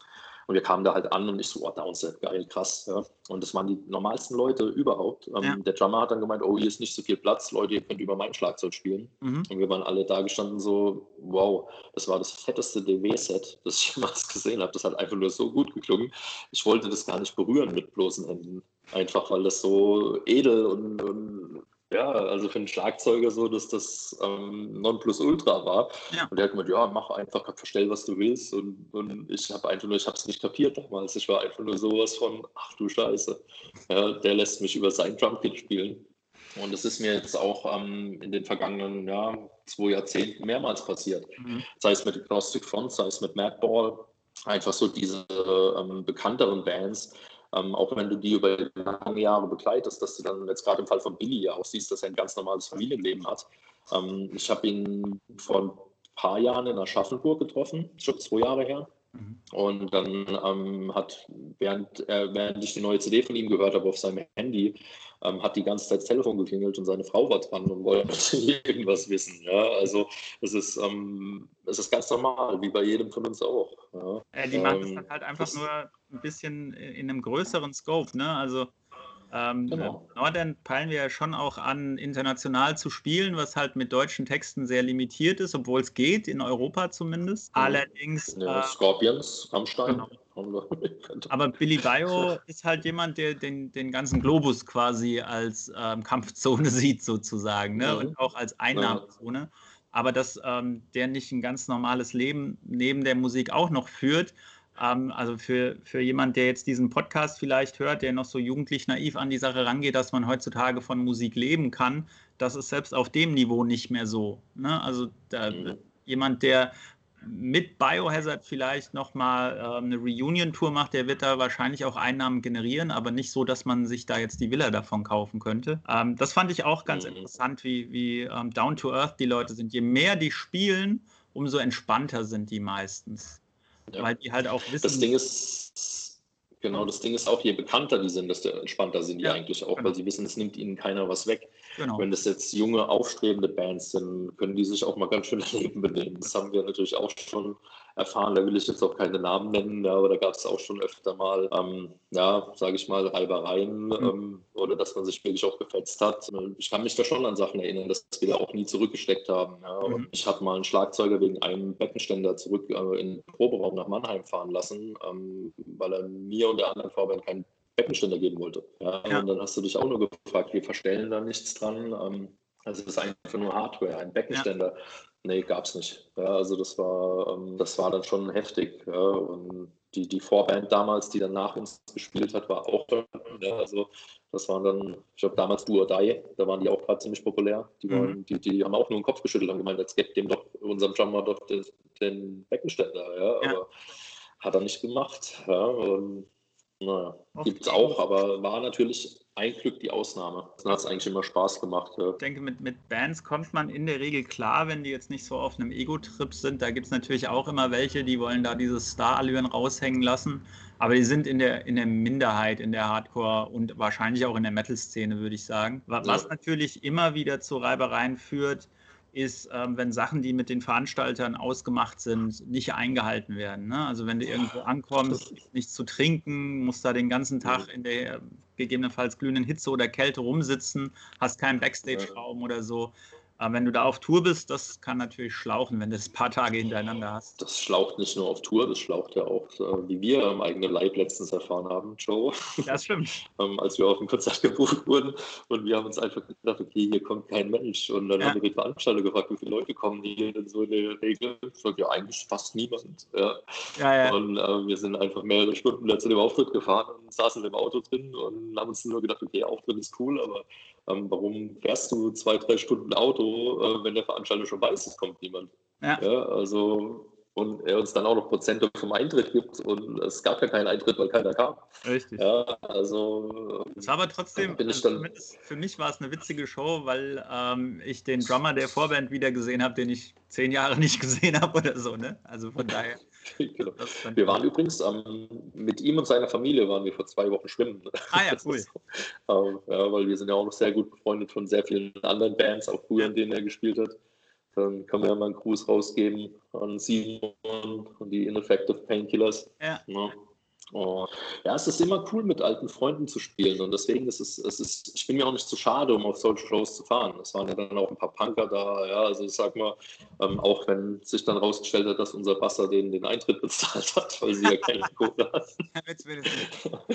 Und wir kamen da halt an und ich so, oh, Downset, geil, krass. Ja. Und das waren die normalsten Leute überhaupt. Ähm, ja. Der Drummer hat dann gemeint, oh, hier ist nicht so viel Platz, Leute, ihr könnt über mein Schlagzeug spielen. Mhm. Und wir waren alle da gestanden so, wow, das war das fetteste DW-Set, das ich jemals gesehen habe. Das hat einfach nur so gut geklungen. Ich wollte das gar nicht berühren mit bloßen Händen. Einfach weil das so edel und, und ja, also für einen Schlagzeuger so, dass das ähm, Nonplusultra war. Ja. Und der hat gemeint, ja, mach einfach, verstell, was du willst. Und, und ich habe einfach nur, ich habe es nicht kapiert damals. Ich war einfach nur sowas von, ach du Scheiße. Ja, der lässt mich über sein Drumkit spielen. Und das ist mir jetzt auch ähm, in den vergangenen ja, zwei Jahrzehnten mehrmals passiert. Mhm. Sei es mit Agnostic Front, sei es mit Madball. Einfach so diese ähm, bekannteren Bands, ähm, auch wenn du die über lange Jahre begleitest, dass du dann jetzt gerade im Fall von Billy ja auch siehst, dass er ein ganz normales Familienleben hat. Ähm, ich habe ihn vor ein paar Jahren in Aschaffenburg getroffen, schon zwei Jahre her. Mhm. Und dann ähm, hat, während, äh, während ich die neue CD von ihm gehört habe auf seinem Handy, ähm, hat die ganze Zeit das Telefon geklingelt und seine Frau war dran und wollte irgendwas wissen. Ja? Also es ist, ähm, es ist ganz normal, wie bei jedem von uns auch. Ja? Äh, die machen es ähm, dann halt einfach nur ein bisschen in einem größeren Scope. Ne? Also ähm, genau. Norden peilen wir ja schon auch an, international zu spielen, was halt mit deutschen Texten sehr limitiert ist, obwohl es geht, in Europa zumindest. Mhm. Allerdings. Ja, äh, Scorpions, Rammstein. Genau. Aber Billy Bio ist halt jemand, der den, den ganzen Globus quasi als ähm, Kampfzone sieht, sozusagen, ne? Mhm. und auch als Einnahmezone. Ja. Aber dass ähm, der nicht ein ganz normales Leben neben der Musik auch noch führt ähm, also für, für jemand, der jetzt diesen Podcast vielleicht hört, der noch so jugendlich naiv an die Sache rangeht, dass man heutzutage von Musik leben kann, das ist selbst auf dem Niveau nicht mehr so. Ne? Also da, mhm. jemand, der mit Biohazard vielleicht nochmal äh, eine Reunion-Tour macht, der wird da wahrscheinlich auch Einnahmen generieren, aber nicht so, dass man sich da jetzt die Villa davon kaufen könnte. Ähm, das fand ich auch ganz mhm. interessant, wie, wie ähm, down to earth die Leute sind. Je mehr die spielen, umso entspannter sind die meistens. Ja. Weil die halt auch wissen. Das Ding ist, Genau, das Ding ist auch, je bekannter die sind, desto entspannter sind die ja, eigentlich auch, genau. weil sie wissen, es nimmt ihnen keiner was weg. Genau. Wenn das jetzt junge, aufstrebende Bands sind, können die sich auch mal ganz schön daneben benehmen. Das haben wir natürlich auch schon erfahren. Da will ich jetzt auch keine Namen nennen, ja, aber da gab es auch schon öfter mal, ähm, ja, sage ich mal, Reibereien mhm. ähm, oder dass man sich wirklich auch gefetzt hat. Ich kann mich da schon an Sachen erinnern, dass wir da auch nie zurückgesteckt haben. Ja. Mhm. Ich habe mal einen Schlagzeuger wegen einem Beckenständer zurück äh, in den Proberaum nach Mannheim fahren lassen, ähm, weil er mir und der anderen Vorband keinen Beckenständer geben wollte. Ja, ja. Und dann hast du dich auch nur gefragt, wir verstellen da nichts dran. Ähm, also das ist einfach nur Hardware, ein Beckenständer. Ja. Nee, gab es nicht. Ja, also das war, ähm, das war dann schon heftig. Ja, und die, die Vorband damals, die dann nach uns gespielt hat, war auch ja, also das waren dann, ich glaube damals Du or Die, da waren die auch gerade ziemlich populär. Die, waren, mhm. die, die haben auch nur den Kopf geschüttelt und gemeint, jetzt gebt dem doch unserem Drummer doch den, den Beckenständer, ja, ja, aber hat er nicht gemacht. Ja, und, naja, gibt es auch, aber war natürlich ein Glück die Ausnahme. Dann hat es eigentlich immer Spaß gemacht. Ja. Ich denke, mit, mit Bands kommt man in der Regel klar, wenn die jetzt nicht so auf einem Ego-Trip sind. Da gibt es natürlich auch immer welche, die wollen da diese Star-Allüren raushängen lassen. Aber die sind in der, in der Minderheit in der Hardcore- und wahrscheinlich auch in der Metal-Szene, würde ich sagen. Was ja. natürlich immer wieder zu Reibereien führt, ist, ähm, wenn Sachen, die mit den Veranstaltern ausgemacht sind, nicht eingehalten werden. Ne? Also wenn du irgendwo ankommst, nichts zu trinken, musst da den ganzen Tag in der gegebenenfalls glühenden Hitze oder Kälte rumsitzen, hast keinen Backstage-Raum oder so. Aber wenn du da auf Tour bist, das kann natürlich schlauchen, wenn du das ein paar Tage hintereinander hast. Das schlaucht nicht nur auf Tour, das schlaucht ja auch, äh, wie wir am eigenen Leib letztens erfahren haben, Joe. Das stimmt. ähm, als wir auf ein Konzert gebucht wurden und wir haben uns einfach gedacht, okay, hier kommt kein Mensch. Und dann ja. haben wir den Veranstalter gefragt, wie viele Leute kommen hier denn so in der Regel? Ich sage, ja, eigentlich fast niemand. Ja. Ja, ja. Und äh, wir sind einfach mehrere Stunden zu dem Auftritt gefahren und saßen im Auto drin und haben uns nur gedacht, okay, Auftritt ist cool, aber ähm, warum fährst du zwei, drei Stunden Auto, äh, wenn der Veranstalter schon weiß, es kommt niemand? Ja. ja. also, und er uns dann auch noch Prozente vom Eintritt gibt und es gab ja keinen Eintritt, weil keiner kam. Richtig. Ja, also. Es war aber trotzdem, bin ich dann, für mich war es eine witzige Show, weil ähm, ich den Drummer der Vorband wieder gesehen habe, den ich zehn Jahre nicht gesehen habe oder so. Ne? Also von daher. genau. Wir waren übrigens ähm, mit ihm und seiner Familie waren wir vor zwei Wochen schwimmen. Ah ja, cool. ähm, ja, weil wir sind ja auch noch sehr gut befreundet von sehr vielen anderen Bands, auch früher, in denen er gespielt hat. Dann kann man ja mal einen Gruß rausgeben an Simon und die Ineffective Painkillers. Ja. ja. Oh. Ja, es ist immer cool, mit alten Freunden zu spielen und deswegen ist es, es ist, ich bin mir auch nicht zu schade, um auf solche Shows zu fahren. Es waren ja dann auch ein paar Punker da, ja, also ich sag mal, ähm, auch wenn sich dann rausgestellt hat, dass unser Basser den, den Eintritt bezahlt hat, weil sie ja keine Kohle hatten.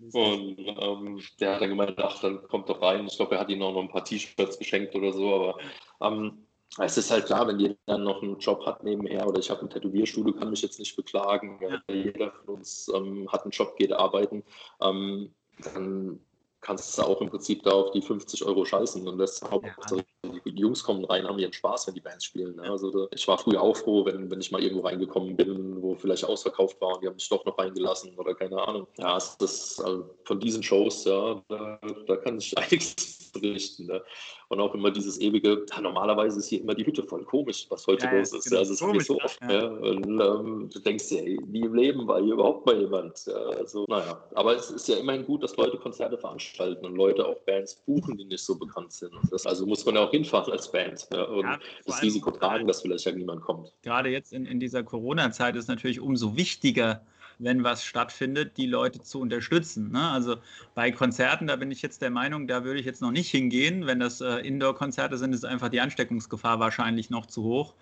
und ähm, der hat dann gemeint, ach, dann kommt doch rein. Ich glaube, er hat ihnen auch noch ein paar T-Shirts geschenkt oder so, aber ähm, es ist halt klar, wenn jeder dann noch einen Job hat nebenher oder ich habe ein Tätowierstudio, kann mich jetzt nicht beklagen. Ja. Jeder von uns ähm, hat einen Job, geht arbeiten. Ähm, dann kannst du auch im Prinzip da auf die 50 Euro scheißen und das Hauptsache, ja. Die Jungs kommen rein, haben ihren Spaß, wenn die Bands spielen. Ne? Also ich war früher auch froh, wenn, wenn ich mal irgendwo reingekommen bin, wo vielleicht ausverkauft war und die haben mich doch noch reingelassen oder keine Ahnung. Ja, es ist also von diesen Shows, ja, da, da kann ich einiges berichten. Ne? Und auch immer dieses ewige, ja, normalerweise ist hier immer die Hütte voll komisch, was heute ja, los ist. Also es ist so oft. Ja. Und ähm, du denkst dir, nie im Leben war hier überhaupt mal jemand. also, naja, aber es ist ja immerhin gut, dass Leute Konzerte veranstalten und Leute auch Bands buchen, die nicht so bekannt sind. Das, also muss man ja auch hinfahren als Band und das Risiko tragen, dass vielleicht ja niemand kommt. Gerade jetzt in, in dieser Corona-Zeit ist natürlich umso wichtiger, wenn was stattfindet, die Leute zu unterstützen. Ne? Also bei Konzerten, da bin ich jetzt der Meinung, da würde ich jetzt noch nicht hingehen. Wenn das äh, Indoor-Konzerte sind, ist einfach die Ansteckungsgefahr wahrscheinlich noch zu hoch.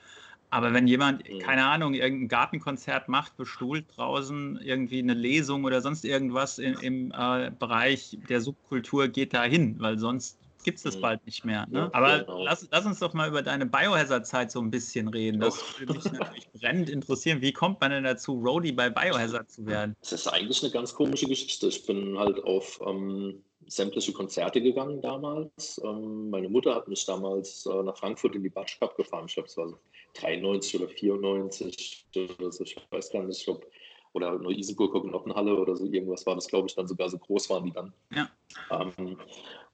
Aber wenn jemand, mhm. keine Ahnung, irgendein Gartenkonzert macht, bestuhlt draußen irgendwie eine Lesung oder sonst irgendwas im, im äh, Bereich der Subkultur, geht da hin, weil sonst gibt es das mhm. bald nicht mehr. Ne? Aber genau. lass, lass, uns doch mal über deine Biohazard-Zeit so ein bisschen reden. Das oh. würde mich natürlich brennend interessieren. Wie kommt man denn dazu, Roadie bei Biohazard zu werden? Das ist eigentlich eine ganz komische Geschichte. Ich bin halt auf, ähm, sämtliche Konzerte gegangen damals. Ähm, meine Mutter hat mich damals äh, nach Frankfurt in die Batsch Cup gefahren. Ich glaube, es war so 93 oder 94 oder so. Ich weiß gar nicht, ob oder nur Isenburger Knochenhalle oder so irgendwas war das, glaube ich, dann sogar so groß waren die dann. Ja. Ähm,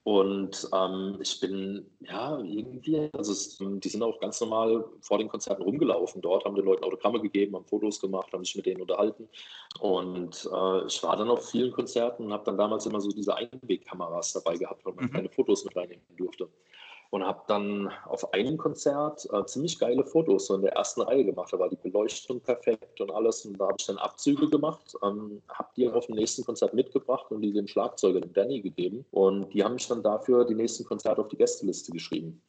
und ähm, ich bin, ja, irgendwie, also es, die sind auch ganz normal vor den Konzerten rumgelaufen dort, haben den Leuten Autogramme gegeben, haben Fotos gemacht, haben sich mit denen unterhalten. Und äh, ich war dann auf vielen Konzerten und habe dann damals immer so diese Einwegkameras dabei gehabt, weil man mhm. keine Fotos mit reinnehmen durfte und habe dann auf einem Konzert äh, ziemlich geile Fotos so in der ersten Reihe gemacht. Da war die Beleuchtung perfekt und alles. Und da habe ich dann Abzüge gemacht, ähm, habe die auf dem nächsten Konzert mitgebracht und die dem Schlagzeuger, dem Danny, gegeben. Und die haben mich dann dafür die nächsten Konzerte auf die Gästeliste geschrieben.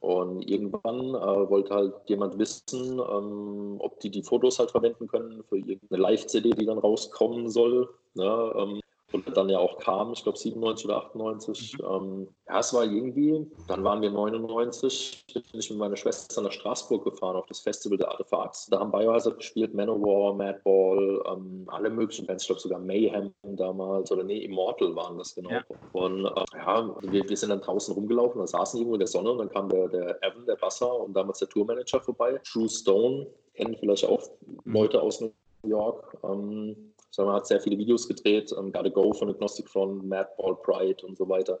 Und irgendwann äh, wollte halt jemand wissen, ähm, ob die die Fotos halt verwenden können für irgendeine Live-CD, die dann rauskommen soll. Ne? Ähm, und dann ja auch kam, ich glaube 97 oder 98. Mhm. Ähm, ja, es war irgendwie, dann waren wir 99, bin ich mit meiner Schwester nach Straßburg gefahren auf das Festival der Artefacts. Da haben Biohazard gespielt, Manowar, Madball, ähm, alle möglichen Bands, ich glaube sogar Mayhem damals oder nee, Immortal waren das genau. Ja. Und äh, ja, wir, wir, sind dann draußen rumgelaufen, da saßen irgendwo in der Sonne und dann kam der, der Evan, der Basser und damals der Tourmanager vorbei. True Stone, kennen vielleicht auch mhm. Leute aus New York. Ähm, sondern man hat sehr viele Videos gedreht, ähm, Gotta Go von Agnostic Front, Madball, Pride und so weiter.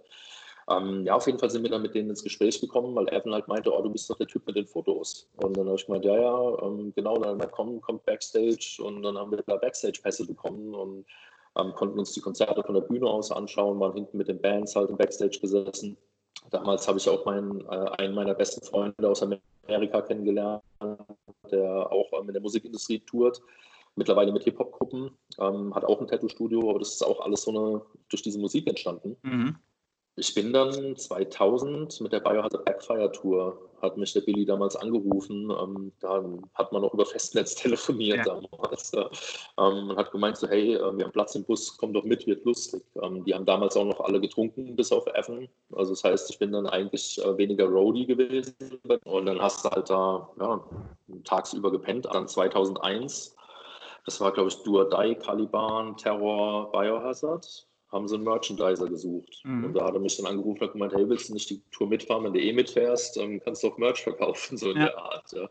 Ähm, ja, auf jeden Fall sind wir dann mit denen ins Gespräch gekommen, weil Evan halt meinte, oh, du bist doch der Typ mit den Fotos. Und dann habe ich gemeint, ja, ja, ähm, genau, dann komm, kommt Backstage und dann haben wir da Backstage-Pässe bekommen und ähm, konnten uns die Konzerte von der Bühne aus anschauen, waren hinten mit den Bands halt im Backstage gesessen. Damals habe ich auch meinen, äh, einen meiner besten Freunde aus Amerika kennengelernt, der auch ähm, in der Musikindustrie tourt mittlerweile mit Hip-Hop-Gruppen, ähm, hat auch ein Tattoo-Studio, aber das ist auch alles so eine, durch diese Musik entstanden. Mhm. Ich bin dann 2000 mit der Biohazard Backfire Tour, hat mich der Billy damals angerufen. Ähm, da hat man noch über Festnetz telefoniert ja. damals. Äh, ähm, und hat gemeint so, hey, äh, wir haben Platz im Bus, komm doch mit, wird lustig. Ähm, die haben damals auch noch alle getrunken, bis auf Evan. Also das heißt, ich bin dann eigentlich äh, weniger Roadie gewesen. Und dann hast du halt da ja, tagsüber gepennt. Dann 2001 das war, glaube ich, Duodai, Caliban, Terror, Biohazard. Haben sie einen Merchandiser gesucht. Mhm. Und da hat er mich dann angerufen und gemeint, hey, willst du nicht die Tour mitfahren? Wenn du eh mitfährst, dann kannst du auch Merch verkaufen, so in ja. der Art. Ja.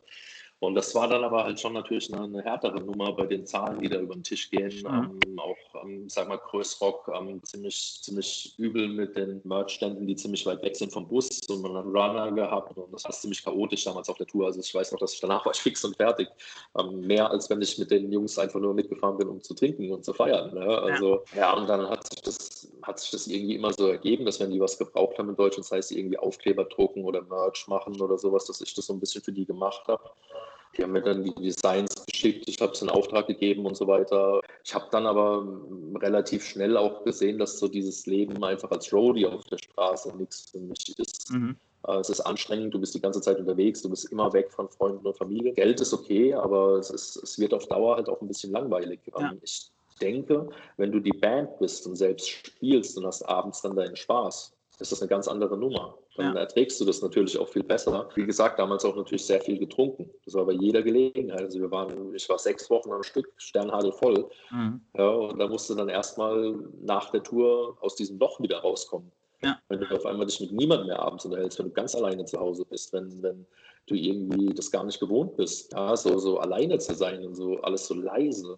Und das war dann aber halt schon natürlich eine, eine härtere Nummer bei den Zahlen, die da über den Tisch gehen. Mhm. Ähm, auch, ähm, sag mal, Größrock ähm, ziemlich, ziemlich übel mit den Merchständen, die ziemlich weit weg sind vom Bus. Und man hat einen Runner gehabt und das war ziemlich chaotisch damals auf der Tour. Also ich weiß noch, dass ich danach war ich fix und fertig. Ähm, mehr als wenn ich mit den Jungs einfach nur mitgefahren bin, um zu trinken und zu feiern. Ne? Also ja. ja, und dann hat sich, das, hat sich das irgendwie immer so ergeben, dass wenn die was gebraucht haben in Deutschland, das heißt irgendwie Aufkleber drucken oder Merch machen oder sowas, dass ich das so ein bisschen für die gemacht habe. Die haben mir dann die Designs geschickt, ich habe es in Auftrag gegeben und so weiter. Ich habe dann aber relativ schnell auch gesehen, dass so dieses Leben einfach als Roadie auf der Straße nichts für mich ist. Mhm. Äh, es ist anstrengend, du bist die ganze Zeit unterwegs, du bist immer weg von Freunden und Familie. Geld ist okay, aber es, ist, es wird auf Dauer halt auch ein bisschen langweilig. Ja. Ähm, ich denke, wenn du die Band bist und selbst spielst und hast abends dann deinen Spaß, ist das eine ganz andere Nummer. Dann ja. erträgst du das natürlich auch viel besser. Wie gesagt, damals auch natürlich sehr viel getrunken. Das war bei jeder Gelegenheit. Also wir waren, ich war sechs Wochen am Stück, Sternhagel voll. Mhm. Ja, und da musst du dann erstmal nach der Tour aus diesem Loch wieder rauskommen. Ja. Wenn du auf einmal dich mit niemandem mehr abends unterhältst, wenn du ganz alleine zu Hause bist, wenn, wenn du irgendwie das gar nicht gewohnt bist, ja, so, so alleine zu sein und so alles so leise.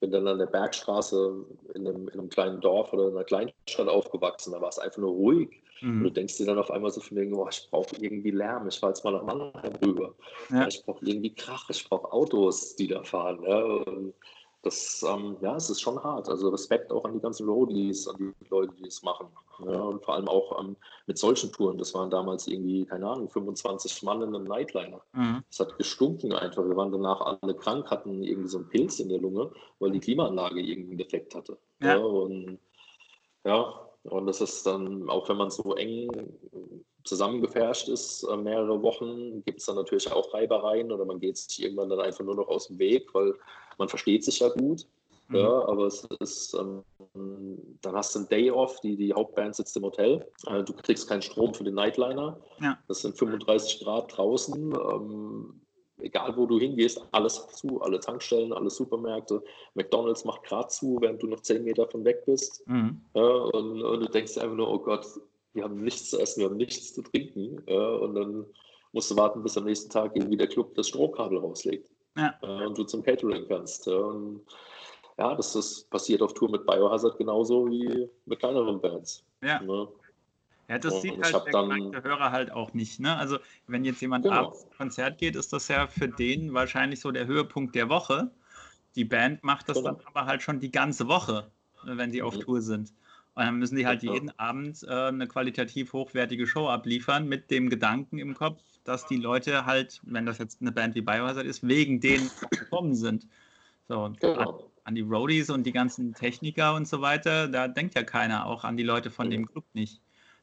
Bin dann an der Bergstraße in einem, in einem kleinen Dorf oder in einer Kleinstadt aufgewachsen, da war es einfach nur ruhig. Mhm. Und du denkst dir dann auf einmal so von wegen, oh, ich brauche irgendwie Lärm, ich fahre jetzt mal nach Mannheim rüber. Ja. Ich brauche irgendwie Krach, ich brauche Autos, die da fahren. Ja. Und das, ähm, ja, es ist schon hart. Also Respekt auch an die ganzen Roadies, an die Leute, die es machen. Ja, und vor allem auch ähm, mit solchen Touren. Das waren damals irgendwie, keine Ahnung, 25 Mann in einem Nightliner. Mhm. Das hat gestunken einfach. Wir waren danach alle krank, hatten irgendwie so einen Pilz in der Lunge, weil die Klimaanlage irgendwie einen Defekt hatte. Ja. ja und ja, und das ist dann, auch wenn man so eng zusammengefärscht ist, äh, mehrere Wochen, gibt es dann natürlich auch Reibereien oder man geht sich irgendwann dann einfach nur noch aus dem Weg, weil man versteht sich ja gut. Mhm. Ja, aber es ist, ähm, dann hast du einen Day off, die, die Hauptband sitzt im Hotel. Äh, du kriegst keinen Strom für den Nightliner. Ja. Das sind 35 Grad draußen. Ähm, egal wo du hingehst, alles zu, alle Tankstellen, alle Supermärkte. McDonalds macht gerade zu, während du noch zehn Meter von weg bist. Mhm. Ja, und, und, du denkst einfach nur, oh Gott, wir haben nichts zu essen, wir haben nichts zu trinken. Ja, und dann musst du warten, bis am nächsten Tag irgendwie der Club das Stromkabel rauslegt. Ja. und du zum Catering kannst. Und, ja, das, das passiert auf Tour mit Biohazard genauso wie mit kleineren Bands. Ja. Ja, das sieht halt der dann, Hörer halt auch nicht. Ne? Also wenn jetzt jemand genau. abends Konzert geht, ist das ja für den wahrscheinlich so der Höhepunkt der Woche. Die Band macht das genau. dann aber halt schon die ganze Woche, wenn sie auf mhm. Tour sind. Und dann müssen die halt genau. jeden Abend äh, eine qualitativ hochwertige Show abliefern mit dem Gedanken im Kopf, dass die Leute halt, wenn das jetzt eine Band wie Biohazard ist, wegen denen gekommen sind. So, genau. an, an, die Roadies und die ganzen Techniker und so weiter, da denkt ja keiner, auch an die Leute von dem Club nicht.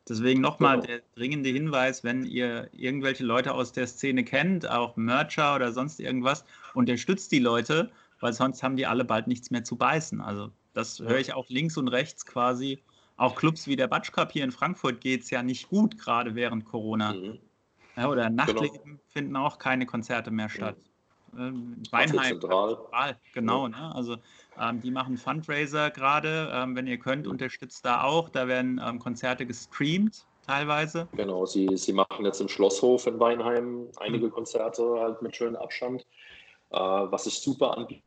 Deswegen nochmal genau. der dringende Hinweis, wenn ihr irgendwelche Leute aus der Szene kennt, auch Mercher oder sonst irgendwas, unterstützt die Leute, weil sonst haben die alle bald nichts mehr zu beißen. Also das höre ich auch links und rechts quasi. Auch Clubs wie der Batsch Cup hier in Frankfurt geht es ja nicht gut, gerade während Corona. Mhm. Ja, oder Nachtleben genau. finden auch keine Konzerte mehr statt. Mhm. Weinheim, genau. Ja. Ne? Also ähm, die machen Fundraiser gerade. Ähm, wenn ihr könnt, unterstützt da auch. Da werden ähm, Konzerte gestreamt teilweise. Genau, sie, sie machen jetzt im Schlosshof in Weinheim einige mhm. Konzerte halt mit schönem Abstand. Äh, was sich super anbietet,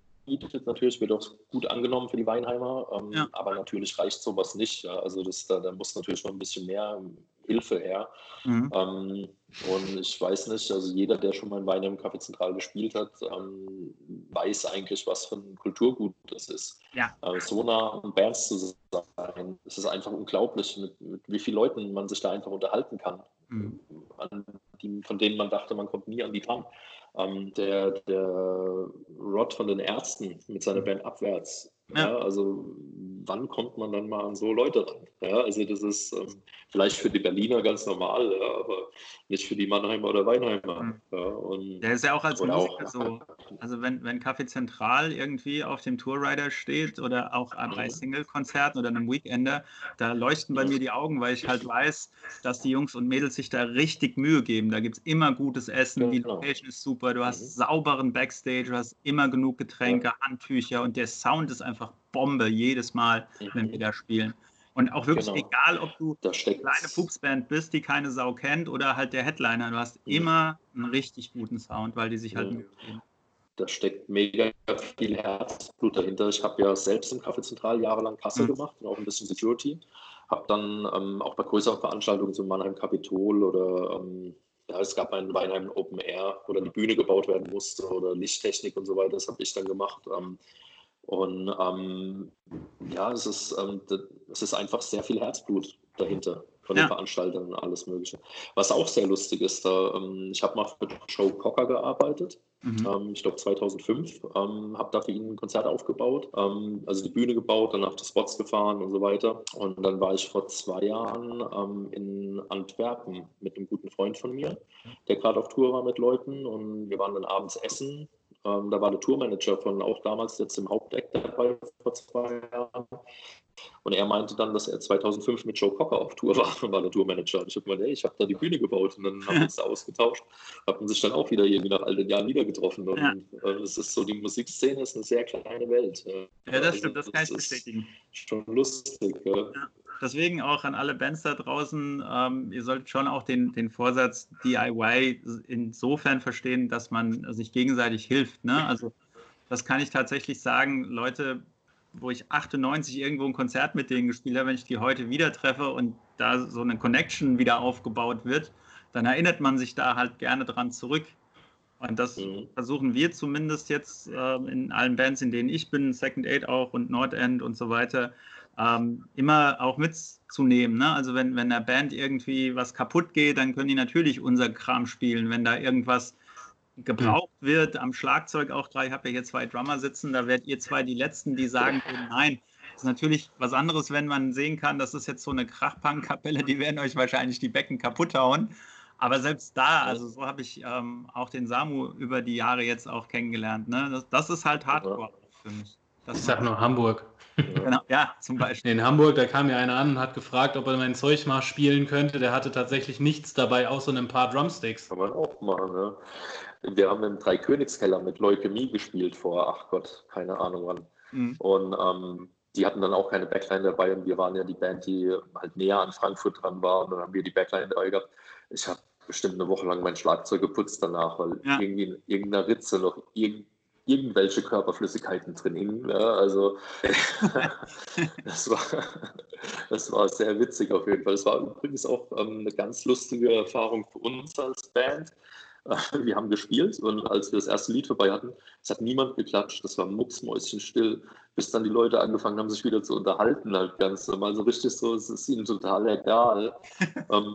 natürlich wird auch gut angenommen für die Weinheimer, ähm, ja. aber natürlich reicht sowas nicht. Ja. Also das, da, da muss natürlich noch ein bisschen mehr Hilfe her. Mhm. Ähm, und ich weiß nicht, also jeder, der schon mal in Wein im Café Zentral gespielt hat, ähm, weiß eigentlich, was für ein Kulturgut das ist. Ja. Äh, so nah an Bands zu sein, es ist einfach unglaublich, mit, mit, wie vielen Leuten man sich da einfach unterhalten kann. Mhm. Die, von denen man dachte, man kommt nie an die dran. Ähm, der, der Rod von den Ärzten mit seiner Band Abwärts, ja. ja. also wann kommt man dann mal an so Leute ran? Ja, also das ist ähm, vielleicht für die Berliner ganz normal, ja, aber nicht für die Mannheimer oder Weinheimer. Mhm. Ja, und, Der ist ja auch als Musiker auch, so. Also wenn, wenn Café Zentral irgendwie auf dem Tourrider steht oder auch bei mhm. Single-Konzerten oder einem Weekender, da leuchten bei mir die Augen, weil ich halt weiß, dass die Jungs und Mädels sich da richtig Mühe geben. Da gibt es immer gutes Essen, die. Location ist super, du hast mhm. sauberen Backstage, du hast immer genug Getränke, Handtücher und der Sound ist einfach Bombe jedes Mal, wenn wir mhm. da spielen. Und auch wirklich genau. egal, ob du eine kleine Pupsband bist, die keine Sau kennt, oder halt der Headliner, du hast mhm. immer einen richtig guten Sound, weil die sich halt Mühe geben. Da steckt mega viel Herzblut dahinter. Ich habe ja selbst im Café Zentral jahrelang Kasse mhm. gemacht und auch ein bisschen Security. Habe dann ähm, auch bei größeren Veranstaltungen, so Mannheim Kapitol oder ähm, ja, es gab ein Weinheim Open Air, wo dann die Bühne gebaut werden musste oder Lichttechnik und so weiter. Das habe ich dann gemacht. Ähm, und ähm, ja, es ist, ähm, es ist einfach sehr viel Herzblut dahinter von den ja. Veranstaltern und alles Mögliche. Was auch sehr lustig ist, da, ähm, ich habe mal für Joe Cocker gearbeitet, mhm. ähm, ich glaube 2005, ähm, habe da für ihn ein Konzert aufgebaut, ähm, also die Bühne gebaut, danach die Spots gefahren und so weiter. Und dann war ich vor zwei Jahren ähm, in Antwerpen mit einem guten Freund von mir, der gerade auf Tour war mit Leuten und wir waren dann abends essen ähm, da war der Tourmanager von auch damals jetzt im Hauptdeck dabei vor zwei Jahren. Und er meinte dann, dass er 2005 mit Joe Cocker auf Tour war und war der Tourmanager. Und ich habe gemeint, hey, ich habe da die Bühne gebaut und dann haben wir uns da ausgetauscht, haben sich dann auch wieder irgendwie nach all den Jahren wieder getroffen. Und ja. äh, es ist so, die Musikszene ist eine sehr kleine Welt. Ja, das also, stimmt, das kann ich bestätigen. Schon lustig. Ja. ja. Deswegen auch an alle Bands da draußen, ähm, ihr solltet schon auch den, den Vorsatz DIY insofern verstehen, dass man sich gegenseitig hilft. Ne? Also das kann ich tatsächlich sagen, Leute, wo ich 98 irgendwo ein Konzert mit denen gespielt habe, wenn ich die heute wieder treffe und da so eine Connection wieder aufgebaut wird, dann erinnert man sich da halt gerne dran zurück. Und das mhm. versuchen wir zumindest jetzt äh, in allen Bands, in denen ich bin, Second Aid auch und Nordend und so weiter, ähm, immer auch mitzunehmen. Ne? Also wenn, wenn der Band irgendwie was kaputt geht, dann können die natürlich unser Kram spielen. Wenn da irgendwas gebraucht mhm. wird, am Schlagzeug auch gerade, ich habe ja hier zwei Drummer sitzen, da werdet ihr zwei die Letzten, die sagen, nein, das ist natürlich was anderes, wenn man sehen kann, das ist jetzt so eine Krachpunk-Kapelle, die werden euch wahrscheinlich die Becken kaputt hauen. Aber selbst da, also so habe ich ähm, auch den Samu über die Jahre jetzt auch kennengelernt. Ne? Das, das ist halt Hardcore für mich. Das ich sag nur Hamburg. Genau, ja, zum Beispiel. In Hamburg, da kam ja einer an und hat gefragt, ob er mein Zeug mal spielen könnte. Der hatte tatsächlich nichts dabei, außer ein paar Drumsticks. Kann man auch machen, ne? wir haben im Dreikönigskeller mit Leukämie gespielt vor, ach Gott, keine Ahnung wann. Mhm. Und ähm, die hatten dann auch keine Backline dabei und wir waren ja die Band, die halt näher an Frankfurt dran war und dann haben wir die Backline dabei gehabt. Ich habe bestimmt eine Woche lang mein Schlagzeug geputzt danach, weil ja. irgendwie in irgendeiner Ritze noch irgend, irgendwelche Körperflüssigkeiten drin hingen. Ja, also das, war, das war sehr witzig auf jeden Fall. Es war übrigens auch ähm, eine ganz lustige Erfahrung für uns als Band. Wir haben gespielt und als wir das erste Lied vorbei hatten, es hat niemand geklatscht, das war mucksmäuschenstill, bis dann die Leute angefangen haben, sich wieder zu unterhalten, halt ganz normal, so richtig so, es ist ihnen total egal. ähm,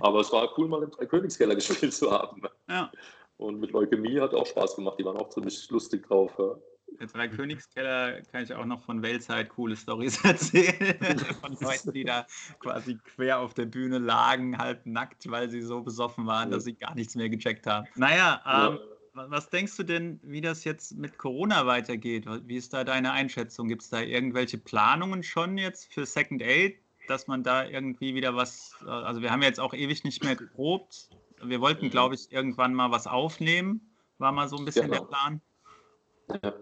aber es war cool, mal im Dreikönigskeller gespielt zu haben. Ja. Und mit Leukämie hat auch Spaß gemacht, die waren auch ziemlich lustig drauf. Ja. Der Drei-Königskeller kann ich auch noch von Weltzeit coole Stories erzählen. von Leuten, die da quasi quer auf der Bühne lagen, halb nackt, weil sie so besoffen waren, dass sie gar nichts mehr gecheckt haben. Naja, ähm, ja. was denkst du denn, wie das jetzt mit Corona weitergeht? Wie ist da deine Einschätzung? Gibt es da irgendwelche Planungen schon jetzt für Second Aid, dass man da irgendwie wieder was, äh, also wir haben jetzt auch ewig nicht mehr geprobt. Wir wollten, mhm. glaube ich, irgendwann mal was aufnehmen, war mal so ein bisschen genau. der Plan. Ja.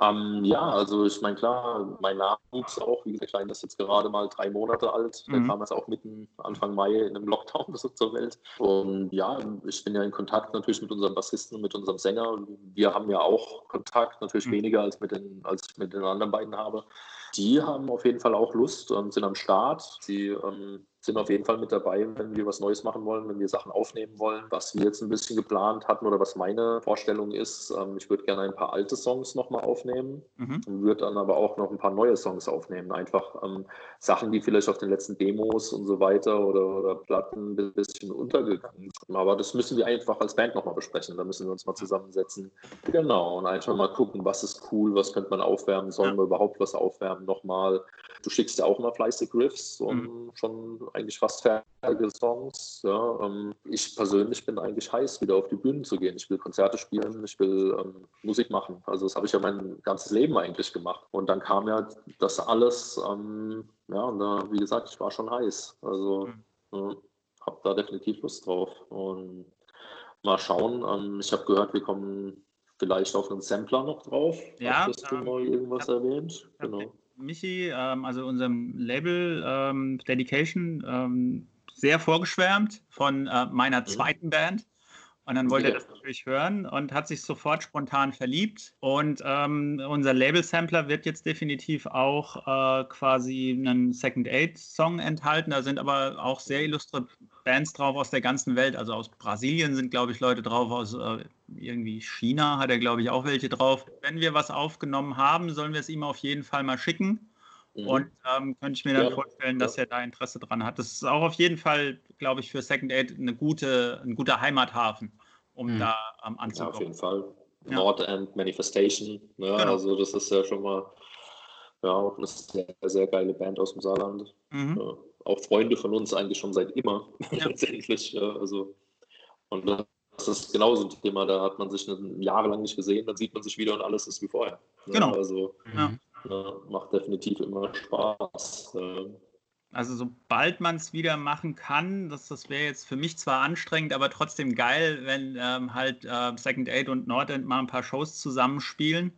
Ähm, ja, also ich meine, klar, mein Nachwuchs auch, wie gesagt, Klein ist jetzt gerade mal drei Monate alt. Der mhm. kam jetzt auch mitten Anfang Mai in einem Lockdown so zur Welt. Und ja, ich bin ja in Kontakt natürlich mit unserem Bassisten und mit unserem Sänger. Wir haben ja auch Kontakt, natürlich mhm. weniger als, mit den, als ich mit den anderen beiden habe. Die haben auf jeden Fall auch Lust und sind am Start. Sie ähm, sind auf jeden Fall mit dabei, wenn wir was Neues machen wollen, wenn wir Sachen aufnehmen wollen. Was wir jetzt ein bisschen geplant hatten oder was meine Vorstellung ist, ähm, ich würde gerne ein paar alte Songs nochmal aufnehmen, mhm. würde dann aber auch noch ein paar neue Songs aufnehmen. Einfach ähm, Sachen, die vielleicht auf den letzten Demos und so weiter oder, oder Platten ein bisschen untergegangen sind. Aber das müssen wir einfach als Band nochmal besprechen. Da müssen wir uns mal zusammensetzen. Genau, und einfach mal gucken, was ist cool, was könnte man aufwärmen, sollen wir überhaupt was aufwärmen nochmal. Du schickst ja auch immer fleißig Riffs und mhm. schon eigentlich fast fertige Songs. Ja. Ähm, ich persönlich bin eigentlich heiß, wieder auf die Bühnen zu gehen. Ich will Konzerte spielen, ich will ähm, Musik machen. Also das habe ich ja mein ganzes Leben eigentlich gemacht. Und dann kam ja das alles, ähm, ja, und da, wie gesagt, ich war schon heiß. Also mhm. ja, habe da definitiv Lust drauf. Und mal schauen. Ähm, ich habe gehört, wir kommen vielleicht auf einen Sampler noch drauf. Ja. Hast du mal irgendwas hab, erwähnt? Genau. Michi, ähm, also unserem Label ähm, Dedication, ähm, sehr vorgeschwärmt von äh, meiner mhm. zweiten Band. Und dann wollte er das natürlich hören und hat sich sofort spontan verliebt. Und ähm, unser Label-Sampler wird jetzt definitiv auch äh, quasi einen Second Aid-Song enthalten. Da sind aber auch sehr illustre Bands drauf aus der ganzen Welt. Also aus Brasilien sind, glaube ich, Leute drauf, aus äh, irgendwie China hat er, glaube ich, auch welche drauf. Wenn wir was aufgenommen haben, sollen wir es ihm auf jeden Fall mal schicken. Mhm. Und ähm, könnte ich mir dann ja, vorstellen, dass ja. er da Interesse dran hat. Das ist auch auf jeden Fall, glaube ich, für Second Aid eine gute, ein guter Heimathafen, um mhm. da ähm, anzukommen. Ja, auf jeden Fall. Ja. Nordend Manifestation. Ja, genau. Also das ist ja schon mal ja, auch eine sehr, sehr geile Band aus dem Saarland. Mhm. Ja, auch Freunde von uns eigentlich schon seit immer, letztendlich. Ja, also, und das ist genauso ein Thema, da hat man sich jahrelang nicht gesehen, dann sieht man sich wieder und alles ist wie vorher. Genau. Also, ja. Ja, macht definitiv immer Spaß. Also sobald man es wieder machen kann, das, das wäre jetzt für mich zwar anstrengend, aber trotzdem geil, wenn ähm, halt äh, Second Aid und Nordend mal ein paar Shows zusammenspielen.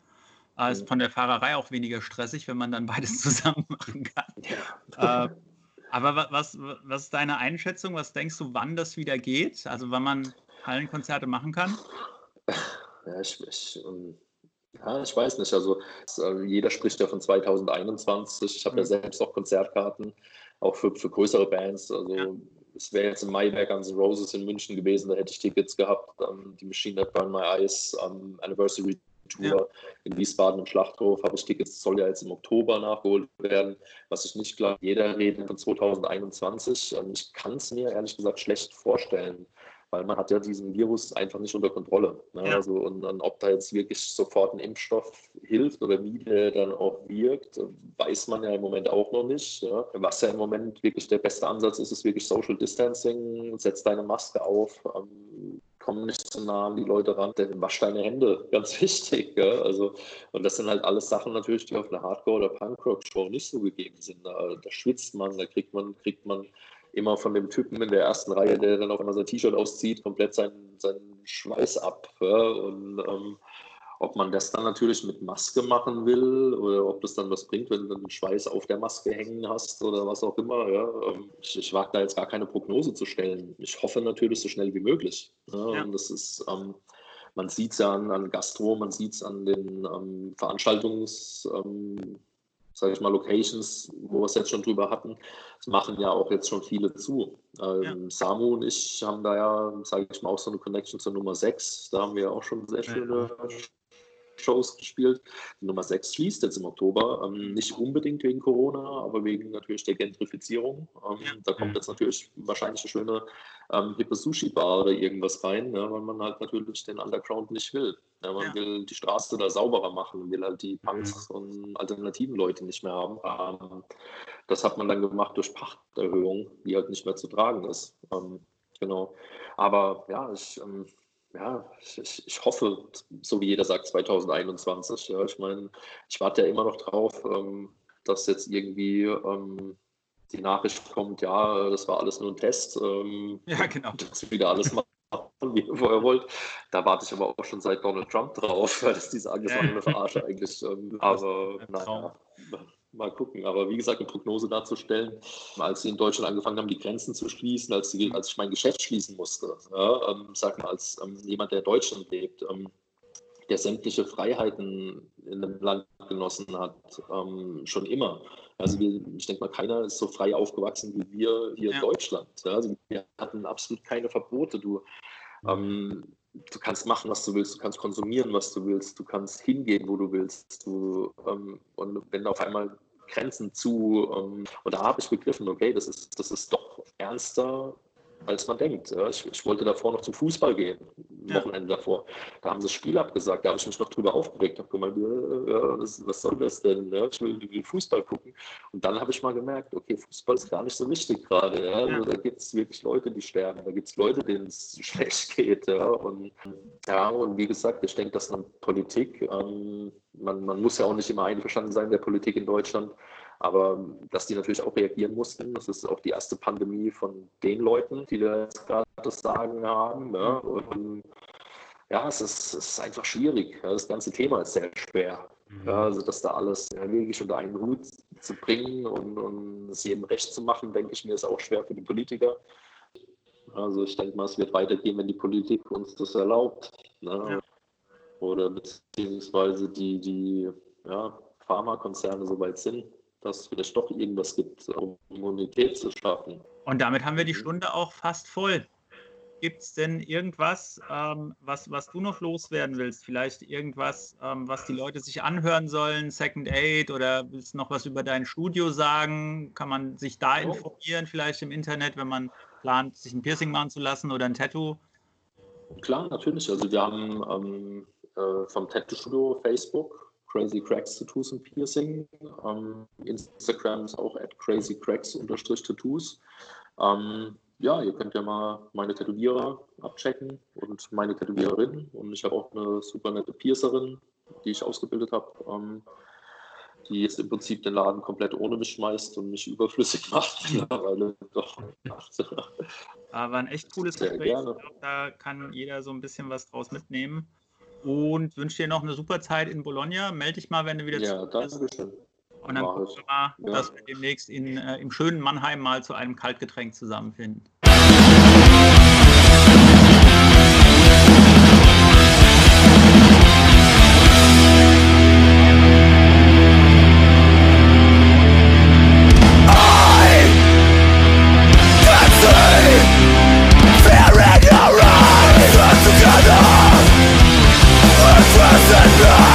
Äh, ist von der Fahrerei auch weniger stressig, wenn man dann beides zusammen machen kann. Äh, aber was, was ist deine Einschätzung? Was denkst du, wann das wieder geht? Also wann man Hallenkonzerte machen kann? Ja, ich, ich, ähm, ja, ich weiß nicht. Also, also jeder spricht ja von 2021. Ich habe mhm. ja selbst auch Konzertkarten, auch für, für größere Bands. Also ja. es wäre jetzt im Mai bei Guns N' Roses in München gewesen, da hätte ich Tickets gehabt. Um, die Machine That Burn My Eyes um, Anniversary Tour ja. in Wiesbaden im Schlachthof habe ich Tickets, soll ja jetzt im Oktober nachgeholt werden, was ich nicht glaube, jeder redet von 2021. Ich kann es mir ehrlich gesagt schlecht vorstellen weil man hat ja diesen Virus einfach nicht unter Kontrolle. Ne? Ja. Also, und dann, ob da jetzt wirklich sofort ein Impfstoff hilft oder wie der dann auch wirkt, weiß man ja im Moment auch noch nicht. Ja? Was ja im Moment wirklich der beste Ansatz ist, ist wirklich Social Distancing, setz deine Maske auf, ähm, komm nicht zu nah an die Leute ran, denn wasch deine Hände, ganz wichtig. Ja? Also, und das sind halt alles Sachen natürlich, die auf einer Hardcore- oder Punkrock-Show nicht so gegeben sind. Da, da schwitzt man, da kriegt man, kriegt man immer von dem Typen in der ersten Reihe, der dann auf einmal sein T-Shirt auszieht, komplett seinen, seinen Schweiß ab. Ja? Und ähm, ob man das dann natürlich mit Maske machen will oder ob das dann was bringt, wenn du den Schweiß auf der Maske hängen hast oder was auch immer. Ja. Ähm, ich, ich wage da jetzt gar keine Prognose zu stellen. Ich hoffe natürlich so schnell wie möglich. Ja. Ja. Und das ist, ähm, man sieht es ja an, an Gastro, man sieht es an den ähm, Veranstaltungs, ähm, sage ich mal, Locations, wo wir es jetzt schon drüber hatten. Das machen ja auch jetzt schon viele zu. Ähm, Samu und ich haben da ja, sage ich mal, auch so eine Connection zur Nummer 6. Da haben wir auch schon sehr schöne Shows gespielt. Die Nummer 6 schließt jetzt im Oktober. Ähm, nicht unbedingt wegen Corona, aber wegen natürlich der Gentrifizierung. Ähm, ja. Da kommt jetzt natürlich wahrscheinlich eine schöne ähm, hippe Sushi-Bar oder irgendwas rein, ja, weil man halt natürlich den Underground nicht will. Ja, man will die Straße da sauberer machen, will halt die Punks mhm. und alternativen Leute nicht mehr haben. Ähm, das hat man dann gemacht durch Pachterhöhung, die halt nicht mehr zu tragen ist. Ähm, genau. Aber ja, ich ähm, ja, ich, ich, hoffe, so wie jeder sagt, 2021. Ja, ich meine, ich warte ja immer noch drauf, ähm, dass jetzt irgendwie ähm, die Nachricht kommt, ja, das war alles nur ein Test. Ähm, ja, genau. Dass wieder alles machen, wie ihr vorher wollt. Da warte ich aber auch schon seit Donald Trump drauf, weil das die sagen, das war eine Verarsche eigentlich. Ähm, aber naja mal gucken. Aber wie gesagt, eine Prognose darzustellen, als sie in Deutschland angefangen haben, die Grenzen zu schließen, als, sie, als ich mein Geschäft schließen musste, ja, ähm, sag mal, als ähm, jemand, der in Deutschland lebt, ähm, der sämtliche Freiheiten in dem Land genossen hat, ähm, schon immer. Also wir, ich denke mal, keiner ist so frei aufgewachsen wie wir hier ja. in Deutschland. Ja, also wir hatten absolut keine Verbote. Du, ähm, du kannst machen, was du willst, du kannst konsumieren, was du willst, du kannst hingehen, wo du willst. Du, ähm, und wenn auf einmal Grenzen zu. Ähm, und da habe ich begriffen, okay, das ist, das ist doch ernster, als man denkt. Ich, ich, wollte davor noch zum Fußball gehen, ja. Wochenende davor. Da haben sie das Spiel abgesagt, da habe ich mich noch drüber aufgeregt. habe gemeint, ja, was, was, soll das denn? Ja, ich will, will, Fußball gucken. Und dann habe ich mal gemerkt, okay, Fußball ist gar nicht so wichtig gerade. Ja. Also, da gibt es wirklich Leute, die sterben, da gibt es Leute, denen es schlecht geht. Und, ja, und wie gesagt, ich denke, dass dann Politik, ähm, man, man muss ja auch nicht immer einverstanden sein der Politik in Deutschland, aber dass die natürlich auch reagieren mussten. Das ist auch die erste Pandemie von den Leuten, die da jetzt gerade das Sagen haben. Ja, und, ja es, ist, es ist einfach schwierig. Das ganze Thema ist sehr schwer. Mhm. Ja, also, dass da alles wirklich unter einen Hut zu bringen und, und es jedem recht zu machen, denke ich mir, ist auch schwer für die Politiker. Also ich denke mal, es wird weitergehen, wenn die Politik uns das erlaubt. Ne? Ja oder beziehungsweise die, die ja, Pharmakonzerne so weit sind, dass es vielleicht doch irgendwas gibt, um Immunität zu schaffen. Und damit haben wir die mhm. Stunde auch fast voll. Gibt es denn irgendwas, ähm, was, was du noch loswerden willst? Vielleicht irgendwas, ähm, was die Leute sich anhören sollen, Second Aid oder willst du noch was über dein Studio sagen? Kann man sich da informieren, vielleicht im Internet, wenn man plant, sich ein Piercing machen zu lassen oder ein Tattoo? Klar, natürlich. Also wir haben ähm, äh, vom Tattoo Studio Facebook, Crazy Cracks Tattoos und Piercing. Ähm, Instagram ist auch at Crazy Cracks Tattoos. Ähm, ja, ihr könnt ja mal meine Tätowierer abchecken und meine Tätowiererin. Und ich habe auch eine super nette Piercerin, die ich ausgebildet habe, ähm, die jetzt im Prinzip den Laden komplett ohne mich schmeißt und mich überflüssig macht. Mittlerweile doch. Aber ein echt cooles Sehr Gespräch. Gerne. Ich glaube, da kann jeder so ein bisschen was draus mitnehmen und wünsche dir noch eine super Zeit in Bologna. Melde dich mal, wenn du wieder ja, zurück bist. Und dann gucken wir mal, ja. dass wir demnächst in, äh, im schönen Mannheim mal zu einem Kaltgetränk zusammenfinden. present